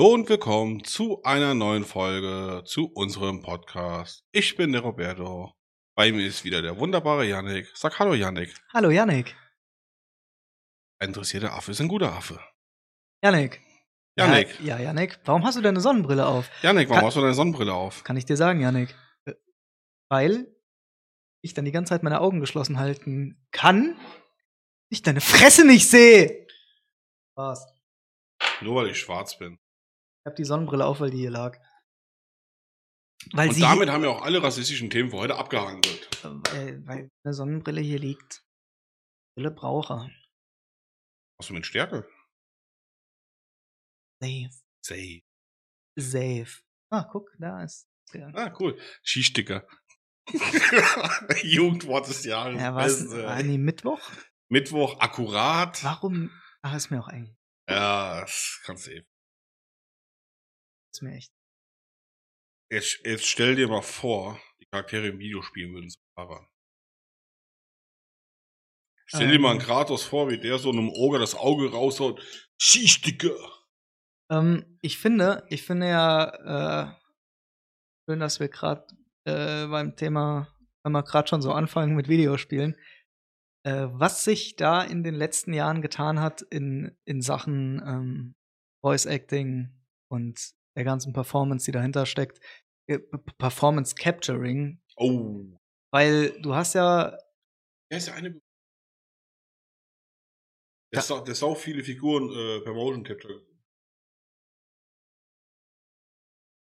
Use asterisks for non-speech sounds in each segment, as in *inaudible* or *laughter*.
Hallo und willkommen zu einer neuen Folge zu unserem Podcast. Ich bin der Roberto. Bei mir ist wieder der wunderbare Yannick. Sag Hallo Yannick. Hallo Yannick. Ein interessierter Affe ist ein guter Affe. Yannick. Yannick. Ja, ja, Yannick. Warum hast du deine Sonnenbrille auf? Yannick, warum Kann- hast du deine Sonnenbrille auf? Kann ich dir sagen, Yannick. Äh, Weil ich dann die ganze Zeit meine Augen geschlossen halten kann, ich deine Fresse nicht sehe. Was? Nur weil ich schwarz bin. Ich hab die Sonnenbrille auf, weil die hier lag. Weil und sie damit haben wir auch alle rassistischen Themen für heute abgehandelt. weil, weil eine Sonnenbrille hier liegt. Brille brauche. Was du mit Stärke? Safe. Say. Safe. Ah, guck, da ist der. Ah, cool. Skisticker. *laughs* Jugendwort des Jahres. Ja, was? Ah, nee, Mittwoch? Mittwoch akkurat. Warum? Ach, ist mir auch eigentlich. Ja, das kannst du eben. Ist mir echt. Jetzt, jetzt stell dir mal vor, die Charaktere im Videospiel würden so fahren. Stell dir mal einen Ähm. Kratos vor, wie der so einem Oger das Auge raushaut. Skisticker. Ähm, ich finde, ich finde ja äh, schön, dass wir gerade äh, beim Thema, wenn wir gerade schon so anfangen mit Videospielen, äh, was sich da in den letzten Jahren getan hat in, in Sachen ähm, Voice Acting und der ganzen Performance, die dahinter steckt, äh, Performance Capturing, Oh. weil du hast ja Der ist ja eine. Der, sau, der sau viele Figuren äh, per Motion Capture.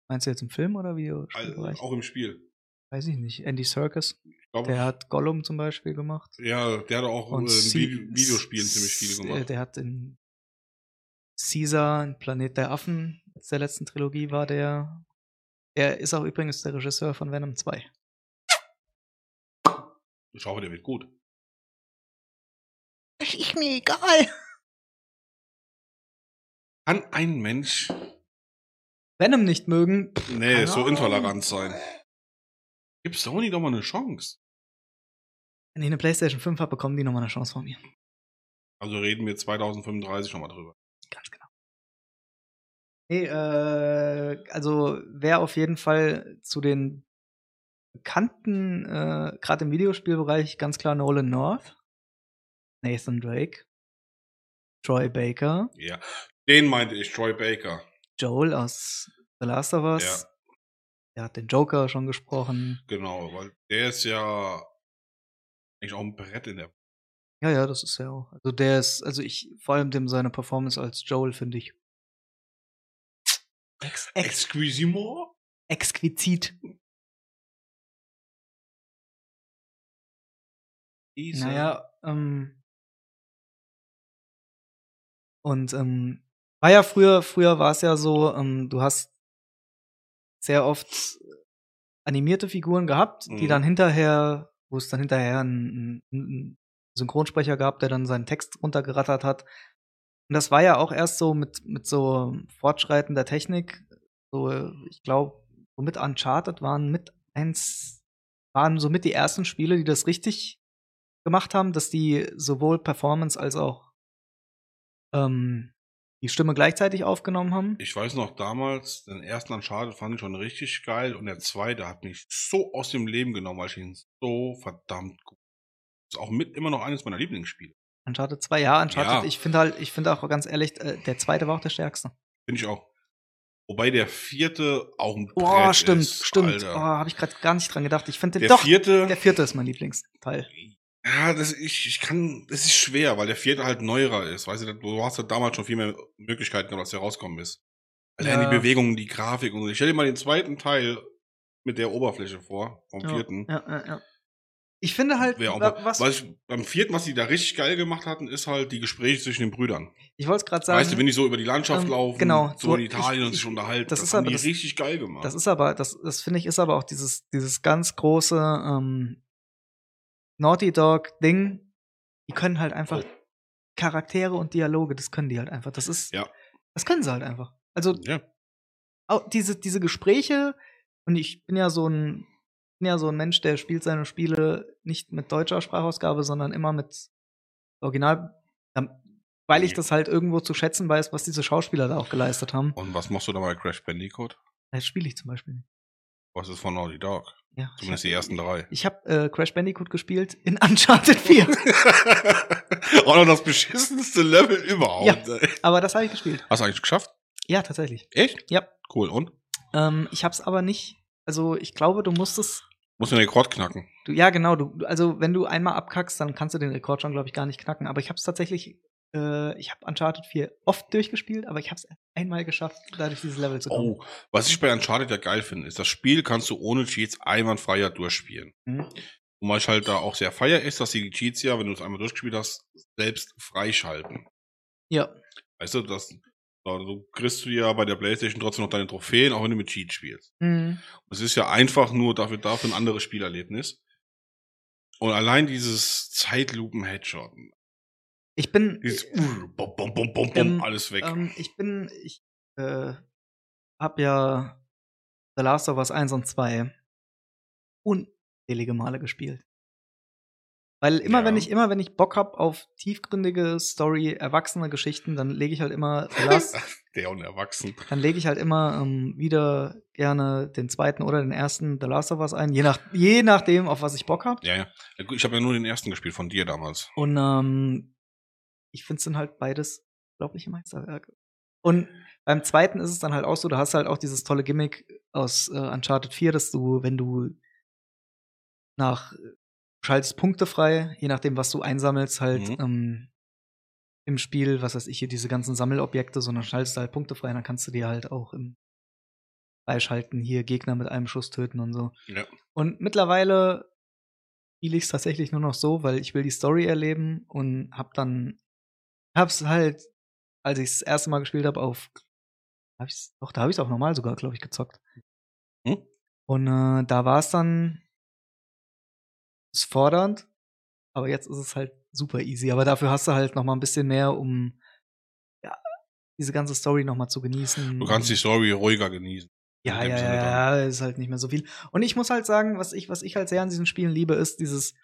Meinst du jetzt im Film oder All, Videospielbereich? auch im Spiel. Weiß ich nicht. Andy Serkis, glaub, der hat Gollum zum Beispiel gemacht. ja, der hat auch äh, in Videospielen ziemlich viele C- gemacht. Der hat in Caesar, Planet der Affen, aus der letzten Trilogie war der. Er ist auch übrigens der Regisseur von Venom 2. Ich hoffe, der wird gut. Ist mir egal. Kann ein Mensch, Venom nicht mögen. pff, nee, so Ahnung. intolerant sein? Gib Sony doch mal eine Chance. Wenn ich eine PlayStation 5 habe, bekommen die nochmal eine Chance von mir. Also reden wir 2035 nochmal drüber. Ganz genau. Nee, äh, also wer auf jeden Fall zu den bekannten, äh, gerade im Videospielbereich, ganz klar Nolan North, Nathan Drake, Troy Baker, Ja. Den meinte ich, Troy Baker. Joel aus The Last of Us. Ja. Der hat den Joker schon gesprochen. Genau, weil der ist ja eigentlich auch ein Brett in der. Ja, ja, das ist ja auch. Also der ist, also ich, vor allem dem seine Performance als Joel finde ich ex, ex, Exquisimo? exquizit. Isa. Naja, ähm. Und ähm, war ja früher, früher war es ja so, ähm, du hast sehr oft animierte Figuren gehabt, die Mhm. dann hinterher, wo es dann hinterher einen, einen Synchronsprecher gab, der dann seinen Text runtergerattert hat. Und das war ja auch erst so mit, mit so Fortschreiten der Technik. So, ich glaube, womit Uncharted waren mit eins, waren somit die ersten Spiele, die das richtig gemacht haben, dass die sowohl Performance als auch ähm, die Stimme gleichzeitig aufgenommen haben. Ich weiß noch damals, den ersten Uncharted fand ich schon richtig geil und der zweite hat mich so aus dem Leben genommen, weil ich ihn so verdammt gut. Ist auch mit immer noch eines meiner Lieblingsspiele. Uncharted 2, ja, Uncharted, Ja. ich finde halt, ich finde auch ganz ehrlich, äh, der zweite war auch der stärkste. Finde ich auch. Wobei der vierte auch ein Boah, stimmt, ist, stimmt. Alter. Oh, habe ich gerade gar nicht dran gedacht. Ich finde den doch. vierte, Der vierte ist mein Lieblingsteil. ja, das, ich, ich kann, das ist schwer, weil der vierte halt neuerer ist. Weißt du, du hast ja damals schon viel mehr Möglichkeiten, gehabt, als der rauskommen ist. Allein Ja. die Bewegungen, die Grafik und so. Ich stell dir mal den zweiten Teil mit der Oberfläche vor, vom Ja, vierten. Ja, ja, ja. Ich finde halt, wa- was, was ich, beim vierten, was die da richtig geil gemacht hatten, ist halt die Gespräche zwischen den Brüdern. ich wollte es gerade sagen. weißt du, wenn die so über die Landschaft ähm, laufen, genau, so in Italien ich- und sich ich- unterhalten, das das, ist haben aber die das- richtig geil gemacht. Das ist aber, das, das finde ich, ist aber auch dieses, dieses ganz große ähm, Naughty Dog-Ding. Die können halt einfach Charaktere und Dialoge, das können die halt einfach. Das ist, Ja. das können sie halt einfach. Also ja. auch diese, diese Gespräche, und ich bin ja so ein, bin ja so ein Mensch, der spielt seine Spiele nicht mit deutscher Sprachausgabe, sondern immer mit Original. Da weil ich das halt irgendwo zu schätzen weiß, was diese Schauspieler da auch geleistet haben. Und was machst du da bei Crash Bandicoot? Das spiele ich zum Beispiel nicht. Was ist von Naughty Dog? Ja, Zumindest ich die hab, ersten drei. ich habe äh, Crash Bandicoot gespielt in *laughs* Uncharted 4. *laughs* Auch noch das beschissenste Level überhaupt. Ja. aber das habe ich gespielt. Hast du eigentlich geschafft? Ja, tatsächlich. Echt? Ja. Cool. Und? Ähm, ich habe es aber nicht. Also ich glaube, du musst es. Musst du den Rekord knacken. Du, ja, genau. Du, also wenn du einmal abkackst, dann kannst du den Rekord schon, glaube ich, gar nicht knacken. Aber ich habe es tatsächlich. Äh, ich habe Uncharted 4 oft durchgespielt, aber ich habe es einmal geschafft, dadurch dieses Level zu kommen. Oh, was ich bei Uncharted ja geil finde, ist, das Spiel kannst du ohne Cheats einwandfreier durchspielen. Mhm. Und was ich halt da auch sehr feier ist, dass sie die Cheats ja, wenn du es einmal durchgespielt hast, selbst freischalten. Ja. Weißt du, das, du kriegst du ja bei der Playstation trotzdem noch deine Trophäen, auch wenn du mit Cheat spielst. Mhm. Es ist ja einfach nur dafür, dafür ein anderes Spielerlebnis. Und allein dieses Zeitlupen-Headshot, Ich bin. dieses uh, bom, bom, bom, bom, Ähm, alles weg. Ähm, ich bin, ich äh, habe ja The Last of Us 1 und 2 unzählige Male gespielt. Weil immer Ja. wenn ich immer wenn ich Bock hab auf tiefgründige Story, erwachsene Geschichten, dann lege ich halt immer Last, *laughs* Der und erwachsen. dann lege ich halt immer ähm, wieder gerne den zweiten oder den ersten The Last of Us ein, je nach je nachdem auf was ich Bock hab. Ja, ja. Ich habe ja nur den ersten gespielt von dir damals. Und ähm, ich finde es dann halt beides, glaube ich, Meisterwerke. Und beim zweiten ist es dann halt auch so, du hast halt auch dieses tolle Gimmick aus äh, Uncharted 4, dass du, wenn du nach schaltest Punkte frei, je nachdem, was du einsammelst, halt Mhm. ähm, im Spiel, was weiß ich, hier diese ganzen Sammelobjekte, sondern schaltest du halt Punkte frei, dann kannst du dir halt auch im Freischalten hier Gegner mit einem Schuss töten und so. Ja. Und mittlerweile spiele ich es tatsächlich nur noch so, weil ich will die Story erleben und hab dann hab's halt, als ich das erste Mal gespielt habe, auf hab ich's, doch, da habe ich es auch normal sogar, glaube ich, gezockt. Hm? Und äh, da war es dann ist fordernd, aber jetzt ist es halt super easy. Aber dafür hast du halt noch mal ein bisschen mehr, um ja, diese ganze Story noch mal zu genießen. Du kannst die Story ruhiger genießen. Ja, ja, Sinne dann. ja, ist halt nicht mehr so viel. Und ich muss halt sagen, was ich, was ich halt sehr an diesen Spielen liebe, ist dieses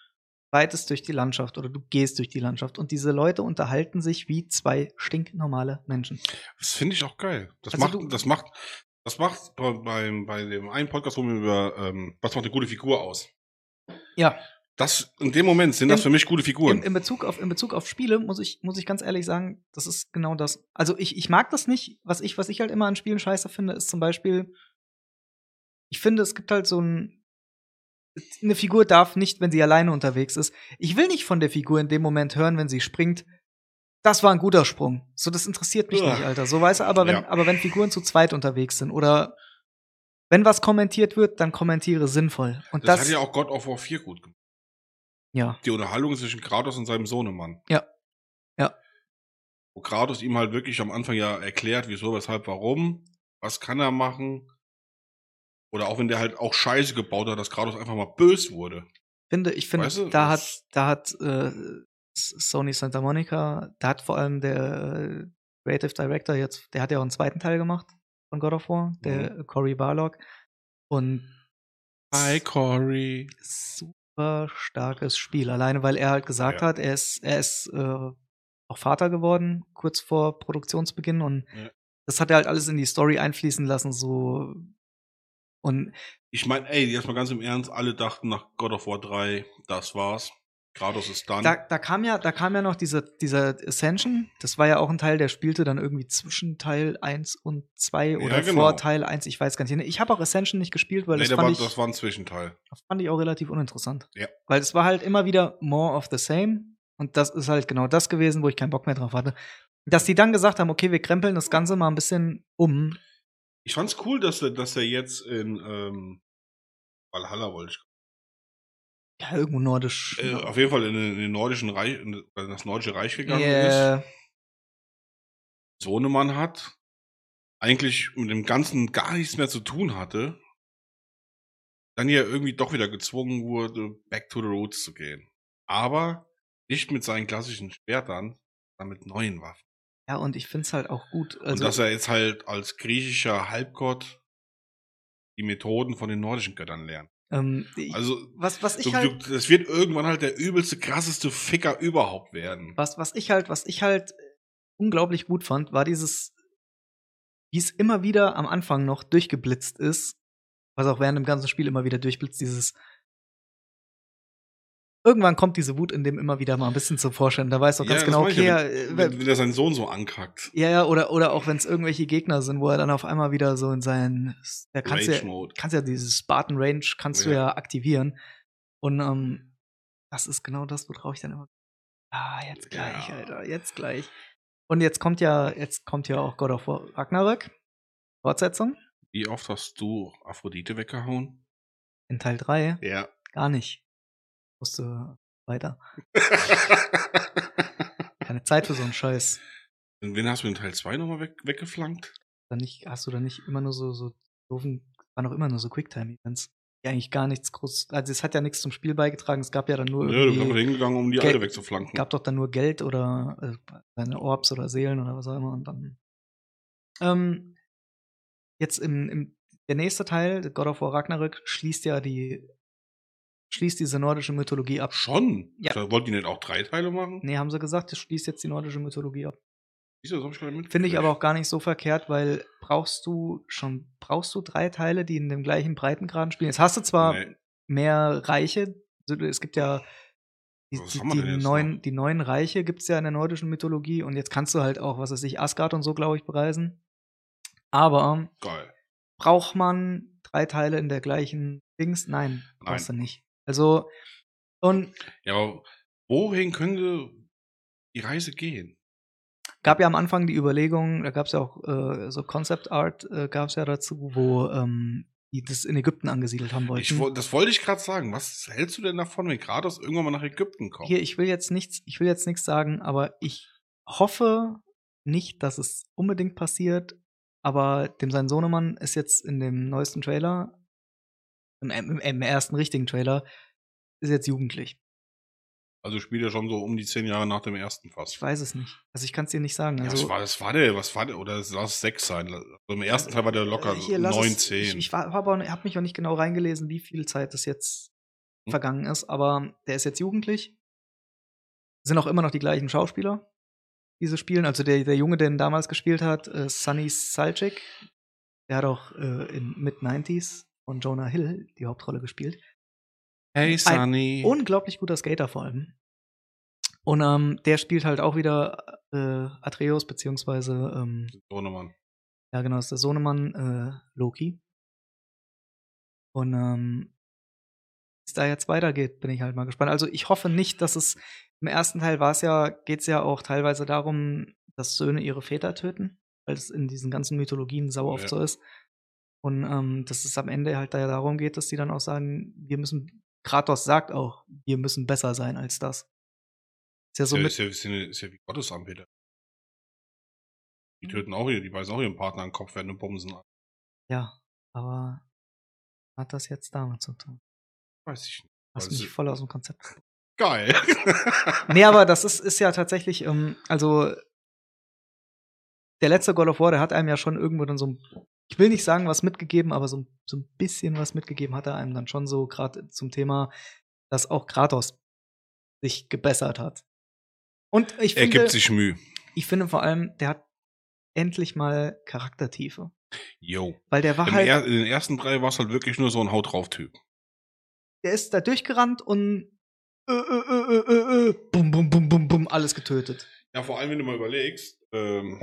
reitest durch die Landschaft oder du gehst durch die Landschaft und diese Leute unterhalten sich wie zwei stinknormale Menschen. Das finde ich auch geil. Das Also macht, das macht, das macht bei, beim, bei dem einen Podcast, wo wir über, ähm, was macht eine gute Figur aus? Ja, Das, in dem Moment sind das In- für mich gute Figuren. in, in, Bezug auf, in Bezug auf Spiele muss ich, muss ich ganz ehrlich sagen, das ist genau das. Also ich, ich mag das nicht. Was ich, was ich halt immer an Spielen scheiße finde, ist zum Beispiel, ich finde, es gibt halt so ein, eine Figur darf nicht, wenn sie alleine unterwegs ist. Ich will nicht von der Figur in dem Moment hören, wenn sie springt. Das war ein guter Sprung. So, das interessiert mich Uah. nicht, Alter. So weißt du, aber wenn, Ja. aber wenn Figuren zu zweit unterwegs sind oder wenn was kommentiert wird, dann kommentiere sinnvoll. Und das, das, hat ja auch God of War 4 gut gemacht. Ja. Die Unterhaltung zwischen Kratos und seinem Sohnemann. Ja. Ja. Wo Kratos ihm halt wirklich am Anfang ja erklärt, wieso, weshalb, warum, was kann er machen. Oder auch wenn der halt auch Scheiße gebaut hat, dass Kratos einfach mal bös wurde. finde, ich finde, Weißt du, da hat, da hat äh, Sony Santa Monica, da hat vor allem der äh, Creative Director jetzt, der hat ja auch einen zweiten Teil gemacht von God of War, der Mhm. Cory Barlog. Und Hi, Cory. super starkes Spiel. Alleine, weil er halt gesagt Ja. hat, er ist, er ist äh, auch Vater geworden, kurz vor Produktionsbeginn. Und Ja. das hat er halt alles in die Story einfließen lassen, so. Und Ich meine, ey, jetzt mal ganz im Ernst, alle dachten nach God of War 3, das war's. Kratos ist dann. Da, da kam ja, da kam ja noch dieser, dieser Ascension. Das war ja auch ein Teil, der spielte dann irgendwie zwischen Teil 1 und 2 oder genau. vor Teil 1, ich weiß gar nicht. Ich habe auch Ascension nicht gespielt, weil nee, das, fand war, ich, das war ein Zwischenteil. das fand ich auch relativ uninteressant. Ja. Weil es war halt immer wieder more of the same. Und das ist halt genau das gewesen, wo ich keinen Bock mehr drauf hatte. Dass die dann gesagt haben, okay, wir krempeln das Ganze mal ein bisschen um. Ich fand's cool, dass er, dass er jetzt in ähm, Valhalla wollte ich. Ja, irgendwo nordisch. Äh, auf jeden Fall in, den- in den nordischen Reich, in das nordische Reich gegangen ist. Yeah. Sohnemann hat, eigentlich mit dem Ganzen gar nichts mehr zu tun hatte, dann ja irgendwie doch wieder gezwungen wurde, back to the roots zu gehen. Aber nicht mit seinen klassischen Schwertern, sondern mit neuen Waffen. Ja, und ich find's halt auch gut. Und Also, dass er jetzt halt als griechischer Halbgott die Methoden von den nordischen Göttern lernt. Ähm, Also, was, was ich du, halt. das wird irgendwann halt der übelste, krasseste Ficker überhaupt werden. was, was ich halt, was ich halt unglaublich gut fand, war dieses, wie es immer wieder am Anfang noch durchgeblitzt ist, was auch während dem ganzen Spiel immer wieder durchblitzt, dieses Irgendwann kommt diese Wut in dem immer wieder mal ein bisschen zum Vorschein. Da weiß doch ganz Ja, genau, okay, ja, ja, wenn, wenn, wenn er seinen Sohn so ankackt. ja, ja, oder, oder auch wenn es irgendwelche Gegner sind, wo er dann auf einmal wieder so in seinen, da kannst du ja, kannst ja dieses Spartan Range kannst du Ja. ja aktivieren. Und ähm, das ist genau das, worauf ich dann immer, ah, jetzt gleich, Ja. Alter, jetzt gleich. Und jetzt kommt ja, jetzt kommt ja auch God of War Ragnarök, Fortsetzung Wie oft hast du Aphrodite weggehauen? in Teil 3. Ja. Gar nicht. Musste weiter. *laughs* Keine Zeit für so einen Scheiß. Und wen hast du in Teil 2 nochmal weg, weggeflankt? Dann nicht, hast du dann nicht immer nur so, so doofen, waren auch immer nur so Quicktime-Events. Die eigentlich gar nichts groß, also es hat ja nichts zum Spiel beigetragen, es gab ja dann nur Nö, du bist hingegangen, um die Gel- alte wegzuflanken. gab doch dann nur Geld oder äh, seine Orbs oder Seelen oder was auch immer und dann. Ähm, jetzt im, im der nächste Teil, God of War Ragnarök, schließt ja die schließt diese nordische Mythologie ab. Schon? Ja. Da wollten die nicht auch drei Teile machen? Nee, haben sie gesagt, das schließt jetzt die nordische Mythologie ab. Du, das hab ich gar nicht. Finde ich aber auch gar nicht so verkehrt, weil brauchst du schon, brauchst du drei Teile, die in dem gleichen Breitengraden spielen? Jetzt hast du zwar Nee. mehr Reiche, also es gibt ja die, die, die, noch? die neuen Reiche gibt es ja in der nordischen Mythologie und jetzt kannst du halt auch, was weiß ich, Asgard und so, glaube ich, bereisen. Aber Geil. braucht man drei Teile in der gleichen Dings? Nein, brauchst Nein. du nicht. Also, und Ja, aber wohin könnte die Reise gehen? gab ja am Anfang die Überlegung, da gab es ja auch äh, so Concept Art, äh, gab es ja dazu, wo ähm, die das in Ägypten angesiedelt haben wollten. Ich, das wollte ich gerade sagen. Was hältst du denn davon, wenn Kratos irgendwann mal nach Ägypten kommt? Hier, ich will jetzt nichts, ich will jetzt nichts sagen, aber ich hoffe nicht, dass es unbedingt passiert. Aber dem sein Sohnemann ist jetzt in dem neuesten Trailer, im, im, im ersten richtigen Trailer, ist jetzt jugendlich. Also spielt er schon so um die zehn Jahre nach dem ersten Ich fast. weiß es nicht. Also ich kann es dir nicht sagen. Ja, Also, was war, was war der? Was war der? Oder lass es sechs sein. Also Im ersten Teil war der locker äh, hier, neun, zehn. Ich, ich habe mich auch nicht genau reingelesen, wie viel Zeit das jetzt Hm. vergangen ist. Aber der ist jetzt jugendlich. Sind auch immer noch die gleichen Schauspieler, die so spielen. Also der, der Junge, der ihn damals gespielt hat, äh, Sunny Salchik, der hat auch äh, in Mid-90s von Jonah Hill die Hauptrolle gespielt. hey, Sunny. Unglaublich guter Skater vor allem. Und ähm, der spielt halt auch wieder äh, Atreus, beziehungsweise ähm, Sohnemann. ja, genau, ist der Sohnemann äh, Loki. Und ähm, wie es da jetzt weitergeht, bin ich halt mal gespannt. Also ich hoffe nicht, dass es im ersten Teil war es ja, geht es ja auch teilweise darum, dass Söhne ihre Väter töten, weil es in diesen ganzen Mythologien sau oft Ja. so ist. Und ähm, dass es am Ende halt da darum geht, dass die dann auch sagen, wir müssen, Kratos sagt auch, wir müssen besser sein als das. Ist ja so ist, mit, ja, ist, ja, ist, ja, ist ja wie Gottesanbeter. Die töten auch, ihr- die beißen auch ihren Partner an den Kopf, werden und bumsen. an. ja, aber hat das jetzt damit zu tun? Weiß ich nicht. Hast mich voll aus dem Konzept Geil. Nee, aber das ist, ist ja tatsächlich, ähm, also der letzte God of War, der hat einem ja schon irgendwo dann so ein, ich will nicht sagen, was mitgegeben, aber so, ein- so ein bisschen was mitgegeben hat er einem dann schon so, gerade zum Thema, dass auch Kratos sich gebessert hat. Und ich er finde, gibt sich Mühe. ich finde vor allem, der hat endlich mal Charaktertiefe. Yo. Weil der war Im halt, er, in den ersten drei war es halt wirklich nur so ein Haut drauf Typ. der ist da durchgerannt und äh, äh, äh, äh, äh, bum, bum, bum, bum, bum, alles getötet. Ja, vor allem, wenn du mal überlegst, ähm,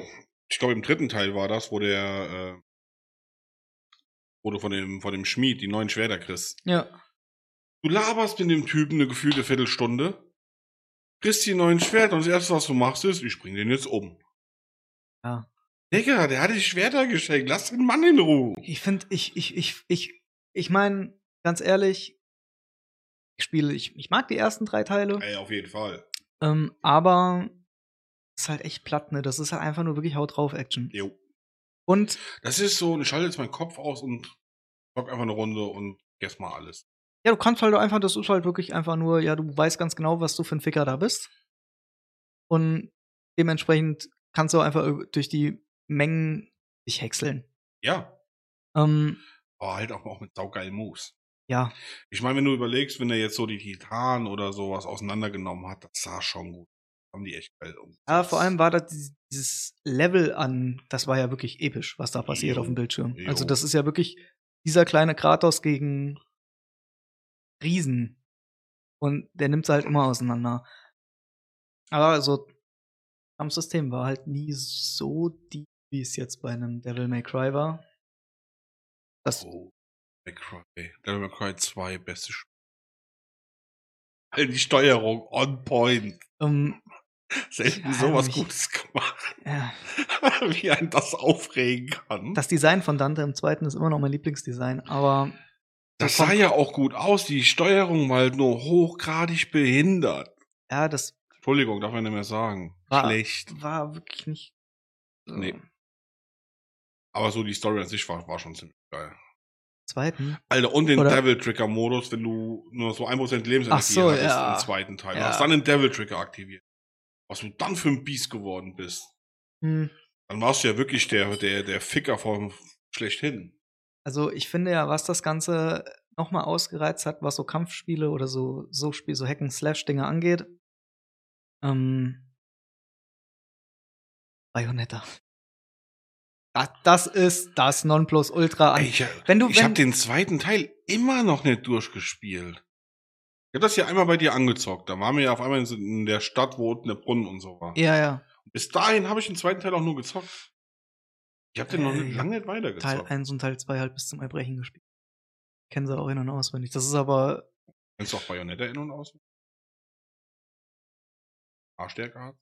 ich glaube im dritten Teil war das, wo der, äh, wo du von dem, von dem Schmied die neuen Schwerter kriegst. Ja. Du laberst mit dem Typen eine gefühlte Viertelstunde, kriegst die neuen Schwerter und das erste, was du machst, ist, ich bring den jetzt um. Ja. Digga, der hat die Schwerter geschenkt, lass den Mann in Ruhe. Ich finde, ich, ich, ich, ich, ich meine, ganz ehrlich, ich spiele, ich, ich mag die ersten drei Teile, Ey, auf jeden Fall. ähm, aber ist halt echt platt, ne? Das ist halt einfach nur wirklich Haut drauf Action. Jo. Und Das ist so, ich schalte jetzt meinen Kopf aus und zock einfach eine Runde und guess mal alles. ja, du kannst halt einfach, das ist halt wirklich einfach nur, ja, du weißt ganz genau, was du für ein Ficker da bist. Und dementsprechend kannst du einfach durch die Mengen dich häckseln. Ja. Ähm, Aber halt auch, auch mit saugeilen Moves. ja, Ich meine, wenn du überlegst, wenn er jetzt so die Titanen oder sowas auseinandergenommen hat, das sah schon gut. Haben die echt geil um. Ja, vor allem war das die- dieses Level an, das war ja wirklich episch, was da passiert Jo, auf dem Bildschirm. Also jo. das ist ja wirklich dieser kleine Kratos gegen Riesen. Und der nimmt sie halt immer auseinander. Aber so, Kampfsystem war halt nie so deep, wie es jetzt bei einem Devil May Cry war. Das, Oh, May Cry. Devil May Cry 2, beste Spiel. Die Steuerung on point. ähm, Selten sowas mich- Gutes gemacht. ja, *laughs* Wie ein das aufregen kann. das Design von Dante im zweiten ist immer noch mein Lieblingsdesign, aber Das sah ja auch gut aus. Die Steuerung war halt nur hochgradig behindert. ja, das Entschuldigung, darf man nicht mehr sagen. War- Schlecht. war wirklich nicht. äh, Nee. Aber so die Story an sich war, war schon ziemlich geil. Zweiten. Alter, und den Oder- Devil Trigger Modus, wenn du nur so 1% Lebensenergie Ach so, hattest ja. im zweiten Teil. Ja. Hast dann den Devil Trigger aktiviert. Was du dann für ein Biest geworden bist. Hm. Dann warst du ja wirklich der, der, der Ficker vom schlechthin. Also ich finde ja, was das Ganze nochmal ausgereizt hat, was so Kampfspiele oder so, so Spiel, so Hacken-Slash-Dinge angeht. Ähm, Bayonetta. Das, das ist das Nonplusultra. Ey, ich wenn du- ich habe den zweiten Teil immer noch nicht durchgespielt. Ich habe das ja einmal bei dir angezockt. Da waren wir ja auf einmal in der Stadt, wo unten der Brunnen und so war. ja, ja. Bis dahin habe ich den zweiten Teil auch nur gezockt. Ich habe den noch Äh, lange nicht Teil weitergezockt. 1 und Teil 2 halt bis zum Erbrechen gespielt. Kennen sie auch in- und auswendig. Das ist aber, Kennst du auch Bayonetta in- und aus? Haarstärke hat?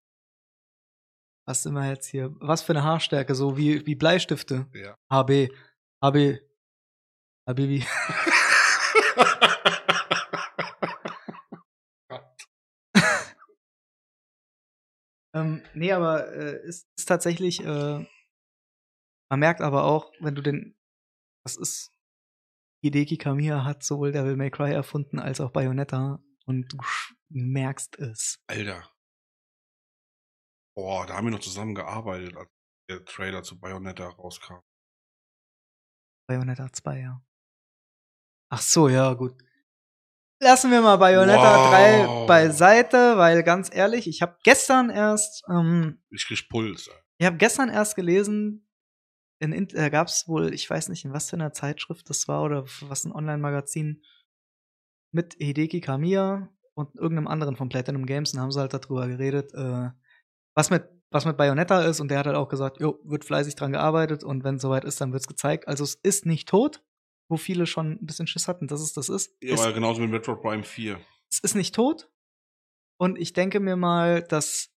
was wir jetzt hier? Was für eine Haarstärke, so wie, wie Bleistifte. Ja. HB, HB, Habibi. *laughs* Ähm, nee, aber äh, ist, ist tatsächlich, äh, man merkt aber auch, wenn du den, das ist, Hideki Kamiya hat sowohl Devil May Cry erfunden als auch Bayonetta und du merkst es. Alter. Boah, da haben wir noch zusammen gearbeitet, als der Trailer zu Bayonetta rauskam. Bayonetta 2, ja. Ach so, ja, gut. Lassen wir mal Bayonetta Wow. 3 beiseite, weil ganz ehrlich, ich habe gestern erst, ähm, Ich krieg Puls. ich habe gestern erst gelesen, in, da gab es wohl, ich weiß nicht, in was für einer Zeitschrift das war oder was ein Online-Magazin mit Hideki Kamiya und irgendeinem anderen von Platinum Games und haben sie halt darüber geredet, äh, was mit was mit Bayonetta ist und der hat halt auch gesagt, jo, wird fleißig dran gearbeitet und wenn es soweit ist, dann wird's gezeigt. Also es ist nicht tot, wo viele schon ein bisschen Schiss hatten, dass es das ist. Ja, aber genauso mit Metroid Prime 4. es ist nicht tot. Und ich denke mir mal, dass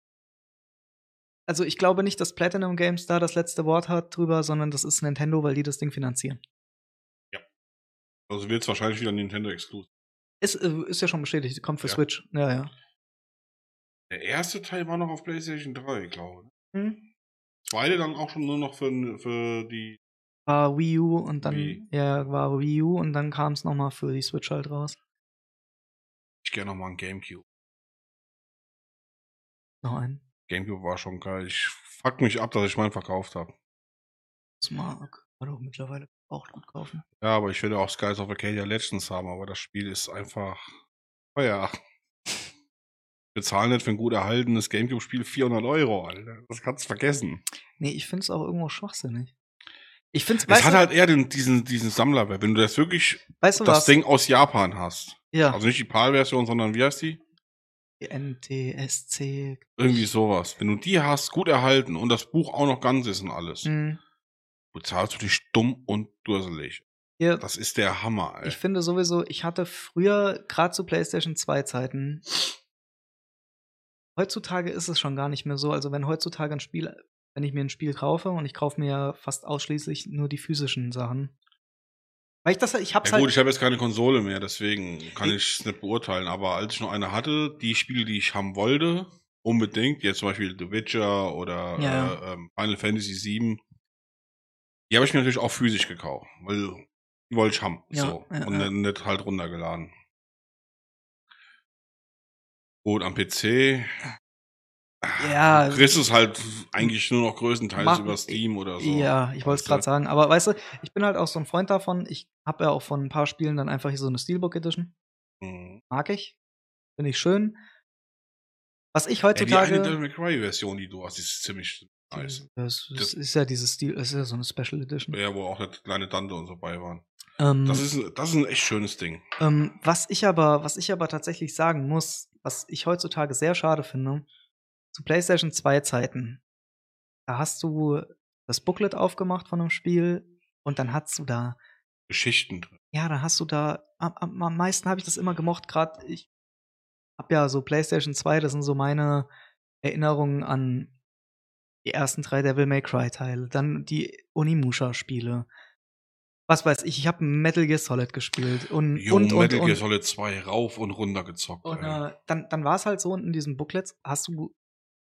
also ich glaube nicht, dass Platinum Games da das letzte Wort hat drüber, sondern das ist Nintendo, weil die das Ding finanzieren. Also wird es wahrscheinlich wieder Nintendo Exclusive. Ist, äh, ist ja schon bestätigt, kommt für Ja. Switch. Ja, ja. Der erste Teil war noch auf PlayStation 3, glaube ich. Hm. Zweite dann auch schon nur noch für, für die. War Wii U und dann Wii. ja war Wii U und dann kam es noch mal für die Switch halt raus. Ich gerne noch mal ein Gamecube. Noch ein Gamecube war schon geil. Ich fuck mich ab, dass ich meinen verkauft habe. Smart. Kann auch mittlerweile auch gut kaufen. Ja, aber ich will auch Skies of Arcadia Legends haben, aber das Spiel ist einfach. Oh ja. *laughs* Bezahlen nicht für ein gut erhaltenes Gamecube-Spiel 400 Euro, Alter. Das kannst du vergessen. Nee, ich finde es auch irgendwo schwachsinnig. Ich finde Es hat halt eher den, diesen, diesen Sammlerwert. Wenn du das wirklich, weißt du das was? Ding aus Japan hast. ja. Also nicht die PAL-Version, sondern wie heißt die? NTSC. Irgendwie sowas. Wenn du die hast, gut erhalten und das Buch auch noch ganz ist und alles, Hm. bezahlst du dich dumm und durselig. Hier, Das ist der Hammer, ey. ich finde sowieso, ich hatte früher, gerade zu PlayStation 2 Zeiten, heutzutage ist es schon gar nicht mehr so. Also wenn heutzutage ein Spiel, wenn ich mir ein Spiel kaufe und ich kaufe mir ja fast ausschließlich nur die physischen Sachen. Weil ich das, ich hab's Ja gut, halt. ich habe jetzt keine Konsole mehr, deswegen kann Ich- es nicht beurteilen. Aber als ich noch eine hatte, die Spiele, die ich haben wollte, unbedingt, jetzt zum Beispiel The Witcher oder Ja, Äh, ähm, Final Fantasy VII, die habe ich mir natürlich auch physisch gekauft, weil die wollte ich haben. Ja, so. ja, und nicht- nicht halt runtergeladen. Gut, am PC. Ja, Du kriegst es halt eigentlich nur noch größtenteils Mach- über Steam oder so. Ja, ich wollte es gerade sagen. Aber weißt du, ich bin halt auch so ein Freund davon. Ich habe ja auch von ein paar Spielen dann einfach hier so eine Steelbook Edition. Mhm. Mag ich. Finde ich schön. Was ich Ja, die eine heutzutage. Devil May Cry Version, die du hast, die ist ziemlich Nice. Das, das Das- ist ja dieses Stil, das ist ja so eine Special Edition. Ja, wo auch eine kleine Tante und so bei waren. Ähm, Das ist, ein- das ist ein echt schönes Ding. ähm, was ich aber, was ich aber tatsächlich sagen muss, was ich heutzutage sehr schade finde, zu PlayStation 2 Zeiten, da hast du das Booklet aufgemacht von einem Spiel und dann hast du da Geschichten drin. Ja, da hast du da, am, am, meisten habe ich das immer gemocht, gerade ich habe ja so PlayStation 2, das sind so meine Erinnerungen an die ersten drei Devil May Cry Teile, dann die Onimusha-Spiele. Was weiß ich, ich habe Metal Gear Solid gespielt und Jo, und und, Metal Gear und, Solid 2 rauf und runter gezockt. und äh, dann, dann war es halt so in diesen Booklets, hast du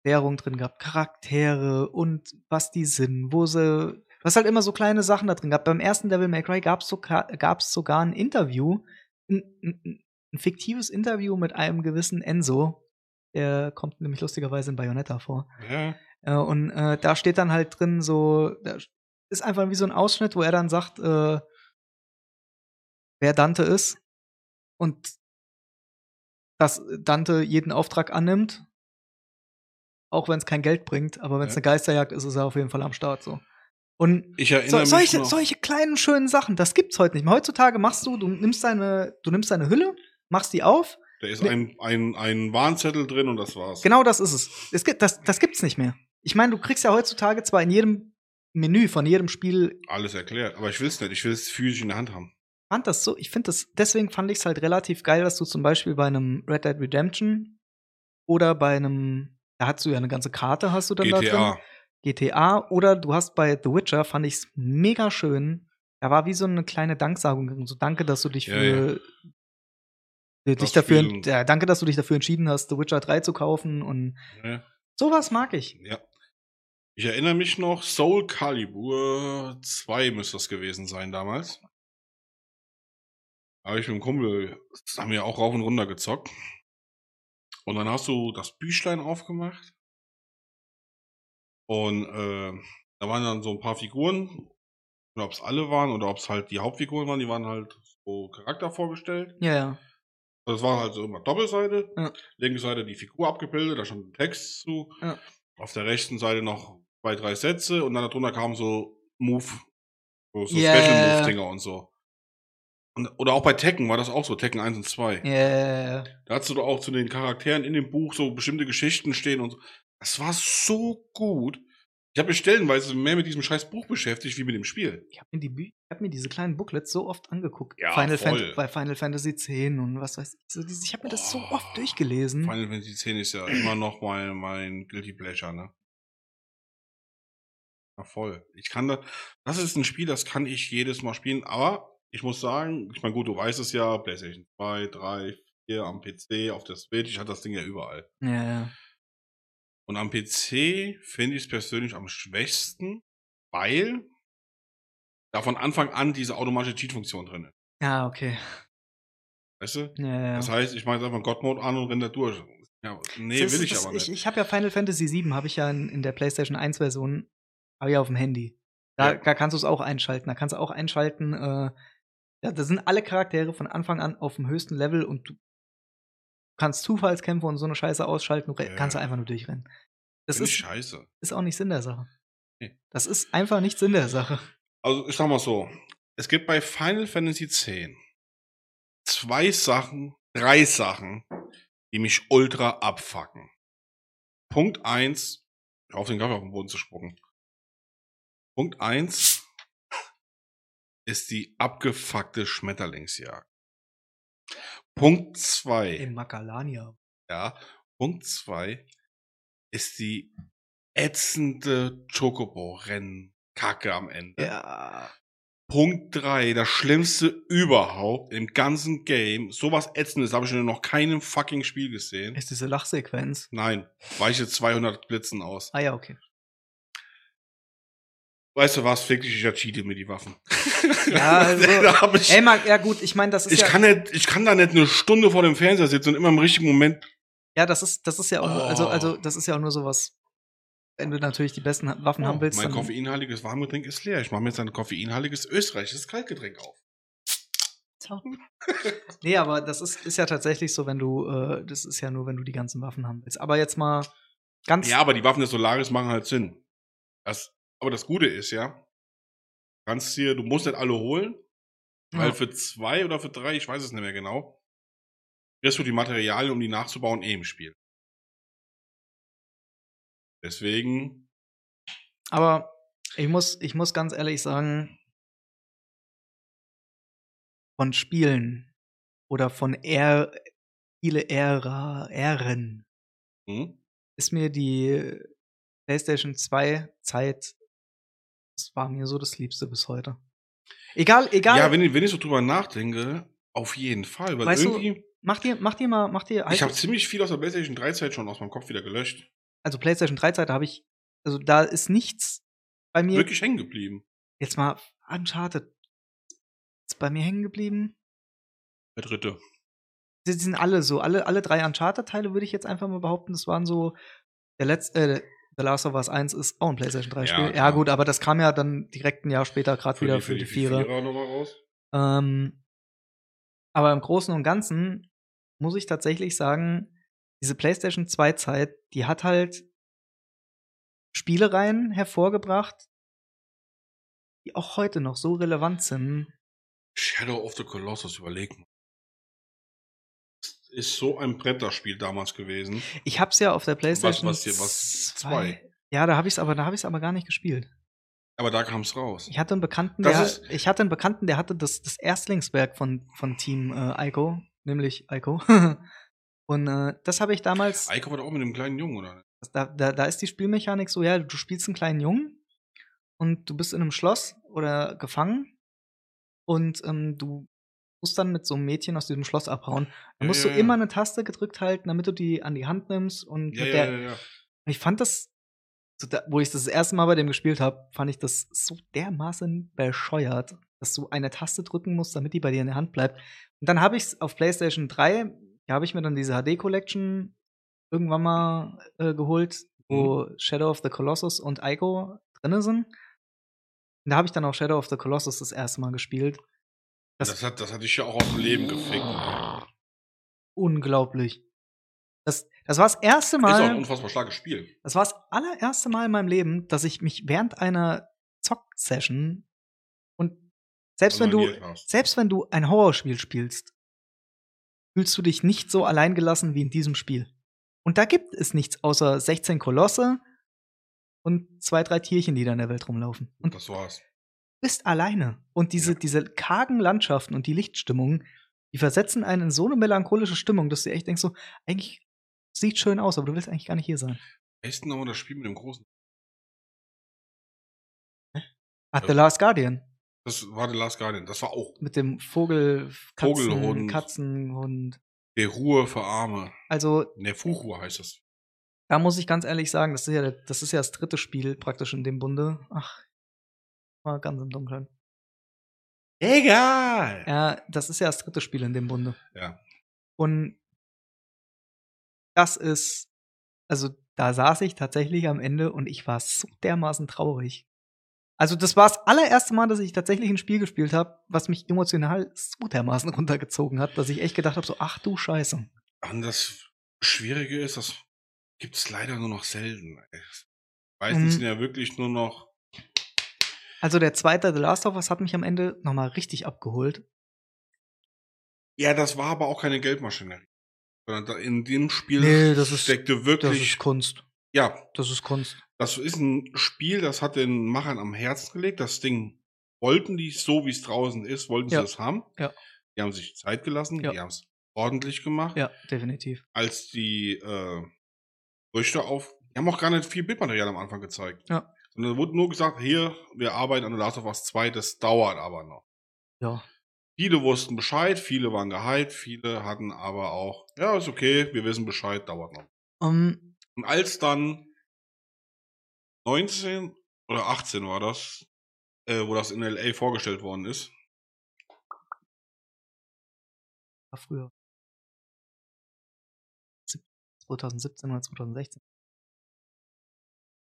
Währung drin gehabt, Charaktere und was die sind, wo sie. Du hast halt immer so kleine Sachen da drin gehabt. Beim ersten Devil May Cry gab es sogar, gab's sogar ein Interview, ein, ein, ein fiktives Interview mit einem gewissen Enzo. Der kommt nämlich lustigerweise in Bayonetta vor. ja. Äh, und äh, da steht dann halt drin so, da ist einfach wie so ein Ausschnitt, wo er dann sagt, äh, wer Dante ist und dass Dante jeden Auftrag annimmt, auch wenn es kein Geld bringt, aber wenn es Ja. eine Geisterjagd ist, ist er auf jeden Fall am Start so. Und Ich so, erinnere mich solche, noch. solche kleinen schönen Sachen, das gibt's heute nicht mehr. Heutzutage machst du, du nimmst deine, du nimmst deine Hülle, machst die auf, Da ist Ne- ein, ein, ein Warnzettel drin und das war's. Genau das ist es. es gibt, das, das gibt's nicht mehr. Ich meine, du kriegst ja heutzutage zwar in jedem Menü von jedem Spiel Alles erklärt. Aber ich will's nicht. Ich will es physisch in der Hand haben. fand das so, ich finde das, deswegen fand ich es halt relativ geil, dass du zum Beispiel bei einem Red Dead Redemption oder bei einem, da hast du ja eine ganze Karte, hast du dann da GTA. drin. GTA oder du hast bei The Witcher, fand ich es mega schön. Da war wie so eine kleine Danksagung. So danke, dass du dich Ja, für dich Das dafür, ja, danke, dass du dich dafür entschieden hast, The Witcher 3 zu kaufen und Ja. sowas mag ich. ja. Ich erinnere mich noch, Soul Calibur 2 müsste das gewesen sein damals. Aber ich mit dem Kumpel, das haben wir auch rauf und runter gezockt. Und dann hast du das Büchlein aufgemacht. Und äh, da waren dann so ein paar Figuren. Ob es alle waren oder ob es halt die Hauptfiguren waren, die waren halt so Charakter vorgestellt. Ja, ja. Es war halt so immer Doppelseite. Ja. Linke Seite die Figur abgebildet, da stand ein Text zu. Ja. Auf der rechten Seite noch zwei, drei Sätze und dann darunter kamen so Move, so, so Ja, Special. Move-Dinger und so. Und, oder auch bei Tekken war das auch so, Tekken 1 und 2. Ja, ja, ja. Da hast du doch auch zu den Charakteren in dem Buch so bestimmte Geschichten stehen und so. Das war so gut. Ich habe mich stellenweise mehr mit diesem scheiß Buch beschäftigt, wie mit dem Spiel. Ich habe mir, die ich hab mir diese kleinen Booklets so oft angeguckt. Ja, Final voll. Bei Final Fantasy X und was weiß ich. So, diese- ich habe mir das so Oh, oft durchgelesen. Final Fantasy X ist ja immer noch mein, mein Guilty Pleasure, ne? Ja, voll. Ich kann da, das ist ein Spiel, das kann ich jedes Mal spielen, aber ich muss sagen, ich meine, gut, du weißt es ja, PlayStation 2, 3, 4 am PC, auf der Switch, ich hatte das Ding ja überall. Ja, ja. Und am PC finde ich es persönlich am schwächsten, weil da von Anfang an diese automatische Cheat-Funktion drin ist. Ja, okay. Weißt du? Ja, ja. Das heißt, ich mache jetzt einfach God-Mode an und renne da durch. Ja, nee, Das will ich das, aber nicht. Ich, ich habe ja Final Fantasy VII, habe ich ja in, in der PlayStation 1 Version, habe ich ja auf dem Handy. Da, Ja. da kannst du es auch einschalten. Da kannst du auch einschalten, äh, ja, da sind alle Charaktere von Anfang an auf dem höchsten Level und du kannst Zufallskämpfe und so eine Scheiße ausschalten, du Ja. kannst du einfach nur durchrennen. Das ist, scheiße. ist auch nicht Sinn der Sache. Nee. Das ist einfach nicht Sinn der Sache. Also, ich sag mal so. Es gibt bei Final Fantasy X zwei Sachen, drei Sachen, die mich ultra abfacken. Punkt eins, auf den Kaffee auf den Boden zu spucken. Punkt eins ist die abgefuckte Schmetterlingsjagd. Punkt zwei. Im Makalania. Ja. Punkt zwei ist die ätzende Chocobo-Rennen-Kacke am Ende. Ja. Punkt drei, das Schlimmste überhaupt im ganzen Game. Sowas Ätzendes habe ich in noch keinem fucking Spiel gesehen. Ist diese Lachsequenz. Nein, weiche 200 Blitzen aus. Ah ja, okay. Weißt du was, fick dich, ich cheate mit die Waffen. *laughs* Ja, *laughs* also- ich, Ey, Marc, ja gut, ich meine, das ist ich, ja, kann nicht, ich kann da nicht eine Stunde vor dem Fernseher sitzen und immer im richtigen Moment ja, das ist, das ist ja auch, nur, also, Oh. also, das ist ja auch nur sowas. Wenn du natürlich die besten Waffen haben willst, mein dann, koffeinhaltiges Warmgetränk ist leer. Ich mache mir jetzt ein koffeinhaltiges österreichisches Kaltgetränk auf. *laughs* Nee, aber das ist, ist ja tatsächlich so, wenn du, äh, das ist ja nur, wenn du die ganzen Waffen haben willst. Aber jetzt mal ganz, Ja, aber die Waffen des Solaris machen halt Sinn. Das, aber das Gute ist ja, kannst dir, du musst nicht alle holen, weil Ja. für zwei oder für drei, ich weiß es nicht mehr genau, kriegst du die Materialien, um die nachzubauen, eh im Spiel. Deswegen, Aber ich muss, ich muss ganz ehrlich sagen, von Spielen oder von er, viele Ära, Ähren hm? ist mir die PlayStation 2 Zeit, das war mir so das Liebste bis heute. Egal, egal. ja, wenn ich, wenn ich so drüber nachdenke, auf jeden Fall, weil Weißt du, irgendwie, mach dir, mach dir mal, mach dir. ich habe ziemlich viel aus der PlayStation 3 Zeit schon aus meinem Kopf wieder gelöscht. also PlayStation 3 Zeit habe ich, also da ist nichts bei mir. Wirklich hängen geblieben. Jetzt mal Uncharted. Ist bei mir hängen geblieben. Der dritte. Die sind alle so, alle, alle drei Uncharted-Teile würde ich jetzt einfach mal behaupten, das waren so der letzte, äh, The Last of Us 1 ist auch ein PlayStation 3 Ja, Spiel. Ja, klar. gut, aber das kam ja dann direkt ein Jahr später gerade wieder für die, Vierer. Vierer nochmal raus. Ähm, aber im Großen und Ganzen muss ich tatsächlich sagen, diese PlayStation 2 Zeit, die hat halt Spielereien hervorgebracht, die auch heute noch so relevant sind. Shadow of the Colossus, überleg mal. Ist so ein Bretterspiel damals gewesen. Ich hab's ja auf der PlayStation was hier, was? Zwei. Ja, da habe ich's aber, da habe ich's aber gar nicht gespielt. Aber da kam es raus. Ich hatte einen Bekannten, Das der, ist- ich hatte einen Bekannten, der hatte das, das Erstlingswerk von, von Team äh, Ico, nämlich Ico. *laughs* Und äh, das habe ich damals, Eiko war doch auch mit dem kleinen Jungen, oder? da, da, da ist die Spielmechanik so, ja, du spielst einen kleinen Jungen und du bist in einem Schloss oder gefangen und ähm, du musst dann mit so einem Mädchen aus diesem Schloss abhauen. Ja, musst ja, du ja. immer eine Taste gedrückt halten, damit du die an die Hand nimmst und Ja, ja, der, ja, ja. ich fand das, so da, wo ich das, das erste Mal bei dem gespielt habe, fand ich das so dermaßen bescheuert, dass du eine Taste drücken musst, damit die bei dir in der Hand bleibt. Und dann habe ich es auf PlayStation 3, da habe ich mir dann diese HD Collection irgendwann mal äh, geholt, wo Shadow of the Colossus und Ico drinne sind. Und da habe ich dann auch Shadow of the Colossus das erste Mal gespielt. Das, Das- hat, das hat dich ja auch aus dem Leben gefickt. ne? Unglaublich. Das, das war das erste Ist auch ein Mal. unfassbar starkes Spiel. Das war das allererste Mal in meinem Leben, dass ich mich während einer Zock-Session und selbst wenn du, selbst wenn du ein Horrorspiel spielst, fühlst du dich nicht so alleingelassen wie in diesem Spiel. Und da gibt es nichts außer 16 Kolosse und zwei, drei Tierchen, die da in der Welt rumlaufen. Und Das war's. Du bist alleine. Und diese, Ja. diese kargen Landschaften und die Lichtstimmungen, die versetzen einen in so eine melancholische Stimmung, dass du echt denkst so, eigentlich sieht schön aus, aber du willst eigentlich gar nicht hier sein. Besten nochmal das Spiel mit dem großen. Ach, The Last Guardian. Das war The Last Guardian. Das war auch mit dem Vogel, Katzen, Vogelhund. Katzenhund. der Ruhe für Arme. Also, Ne, Fuchur heißt das. da muss ich ganz ehrlich sagen, das ist ja, das ist ja das dritte Spiel praktisch in dem Bunde. Ach, war ganz im Dunkeln. Egal! Ja, das ist ja das dritte Spiel in dem Bunde. Ja. Und das ist, also da saß ich tatsächlich am Ende und ich war so dermaßen traurig. Also das war das allererste Mal, dass ich tatsächlich ein Spiel gespielt habe, was mich emotional so dermaßen *laughs* runtergezogen hat, dass ich echt gedacht habe, so ach du Scheiße. Und das Schwierige ist, das gibt's leider nur noch selten. Meistens Mhm. sind ja wirklich nur noch. Also der zweite The Last of Us hat mich am Ende nochmal richtig abgeholt. Ja, das war aber auch keine Geldmaschinerie. Sondern in dem Spiel Nee, das ist- steckte Das wirklich. ist Kunst. ja, Das ist Kunst. das ist ein Spiel, das hat den Machern am Herzen gelegt. Das Ding wollten die so, wie es draußen ist, wollten sie Ja. das haben. Ja. Die haben sich Zeit gelassen, Ja. die haben es ordentlich gemacht. Ja, definitiv. Als die äh, Gerüchte auf. Die haben auch gar nicht viel Bildmaterial am Anfang gezeigt. Ja. Sondern wurde nur gesagt, hier, wir arbeiten an The Last of Us 2, das dauert aber noch. Ja. Viele wussten Bescheid, viele waren gehypt, viele hatten aber auch, ja, ist okay, wir wissen Bescheid, dauert noch. Um, Und als dann 19 oder 18 war das, äh, wo das in LA vorgestellt worden ist, war früher. Sieb- 2017 oder 2016.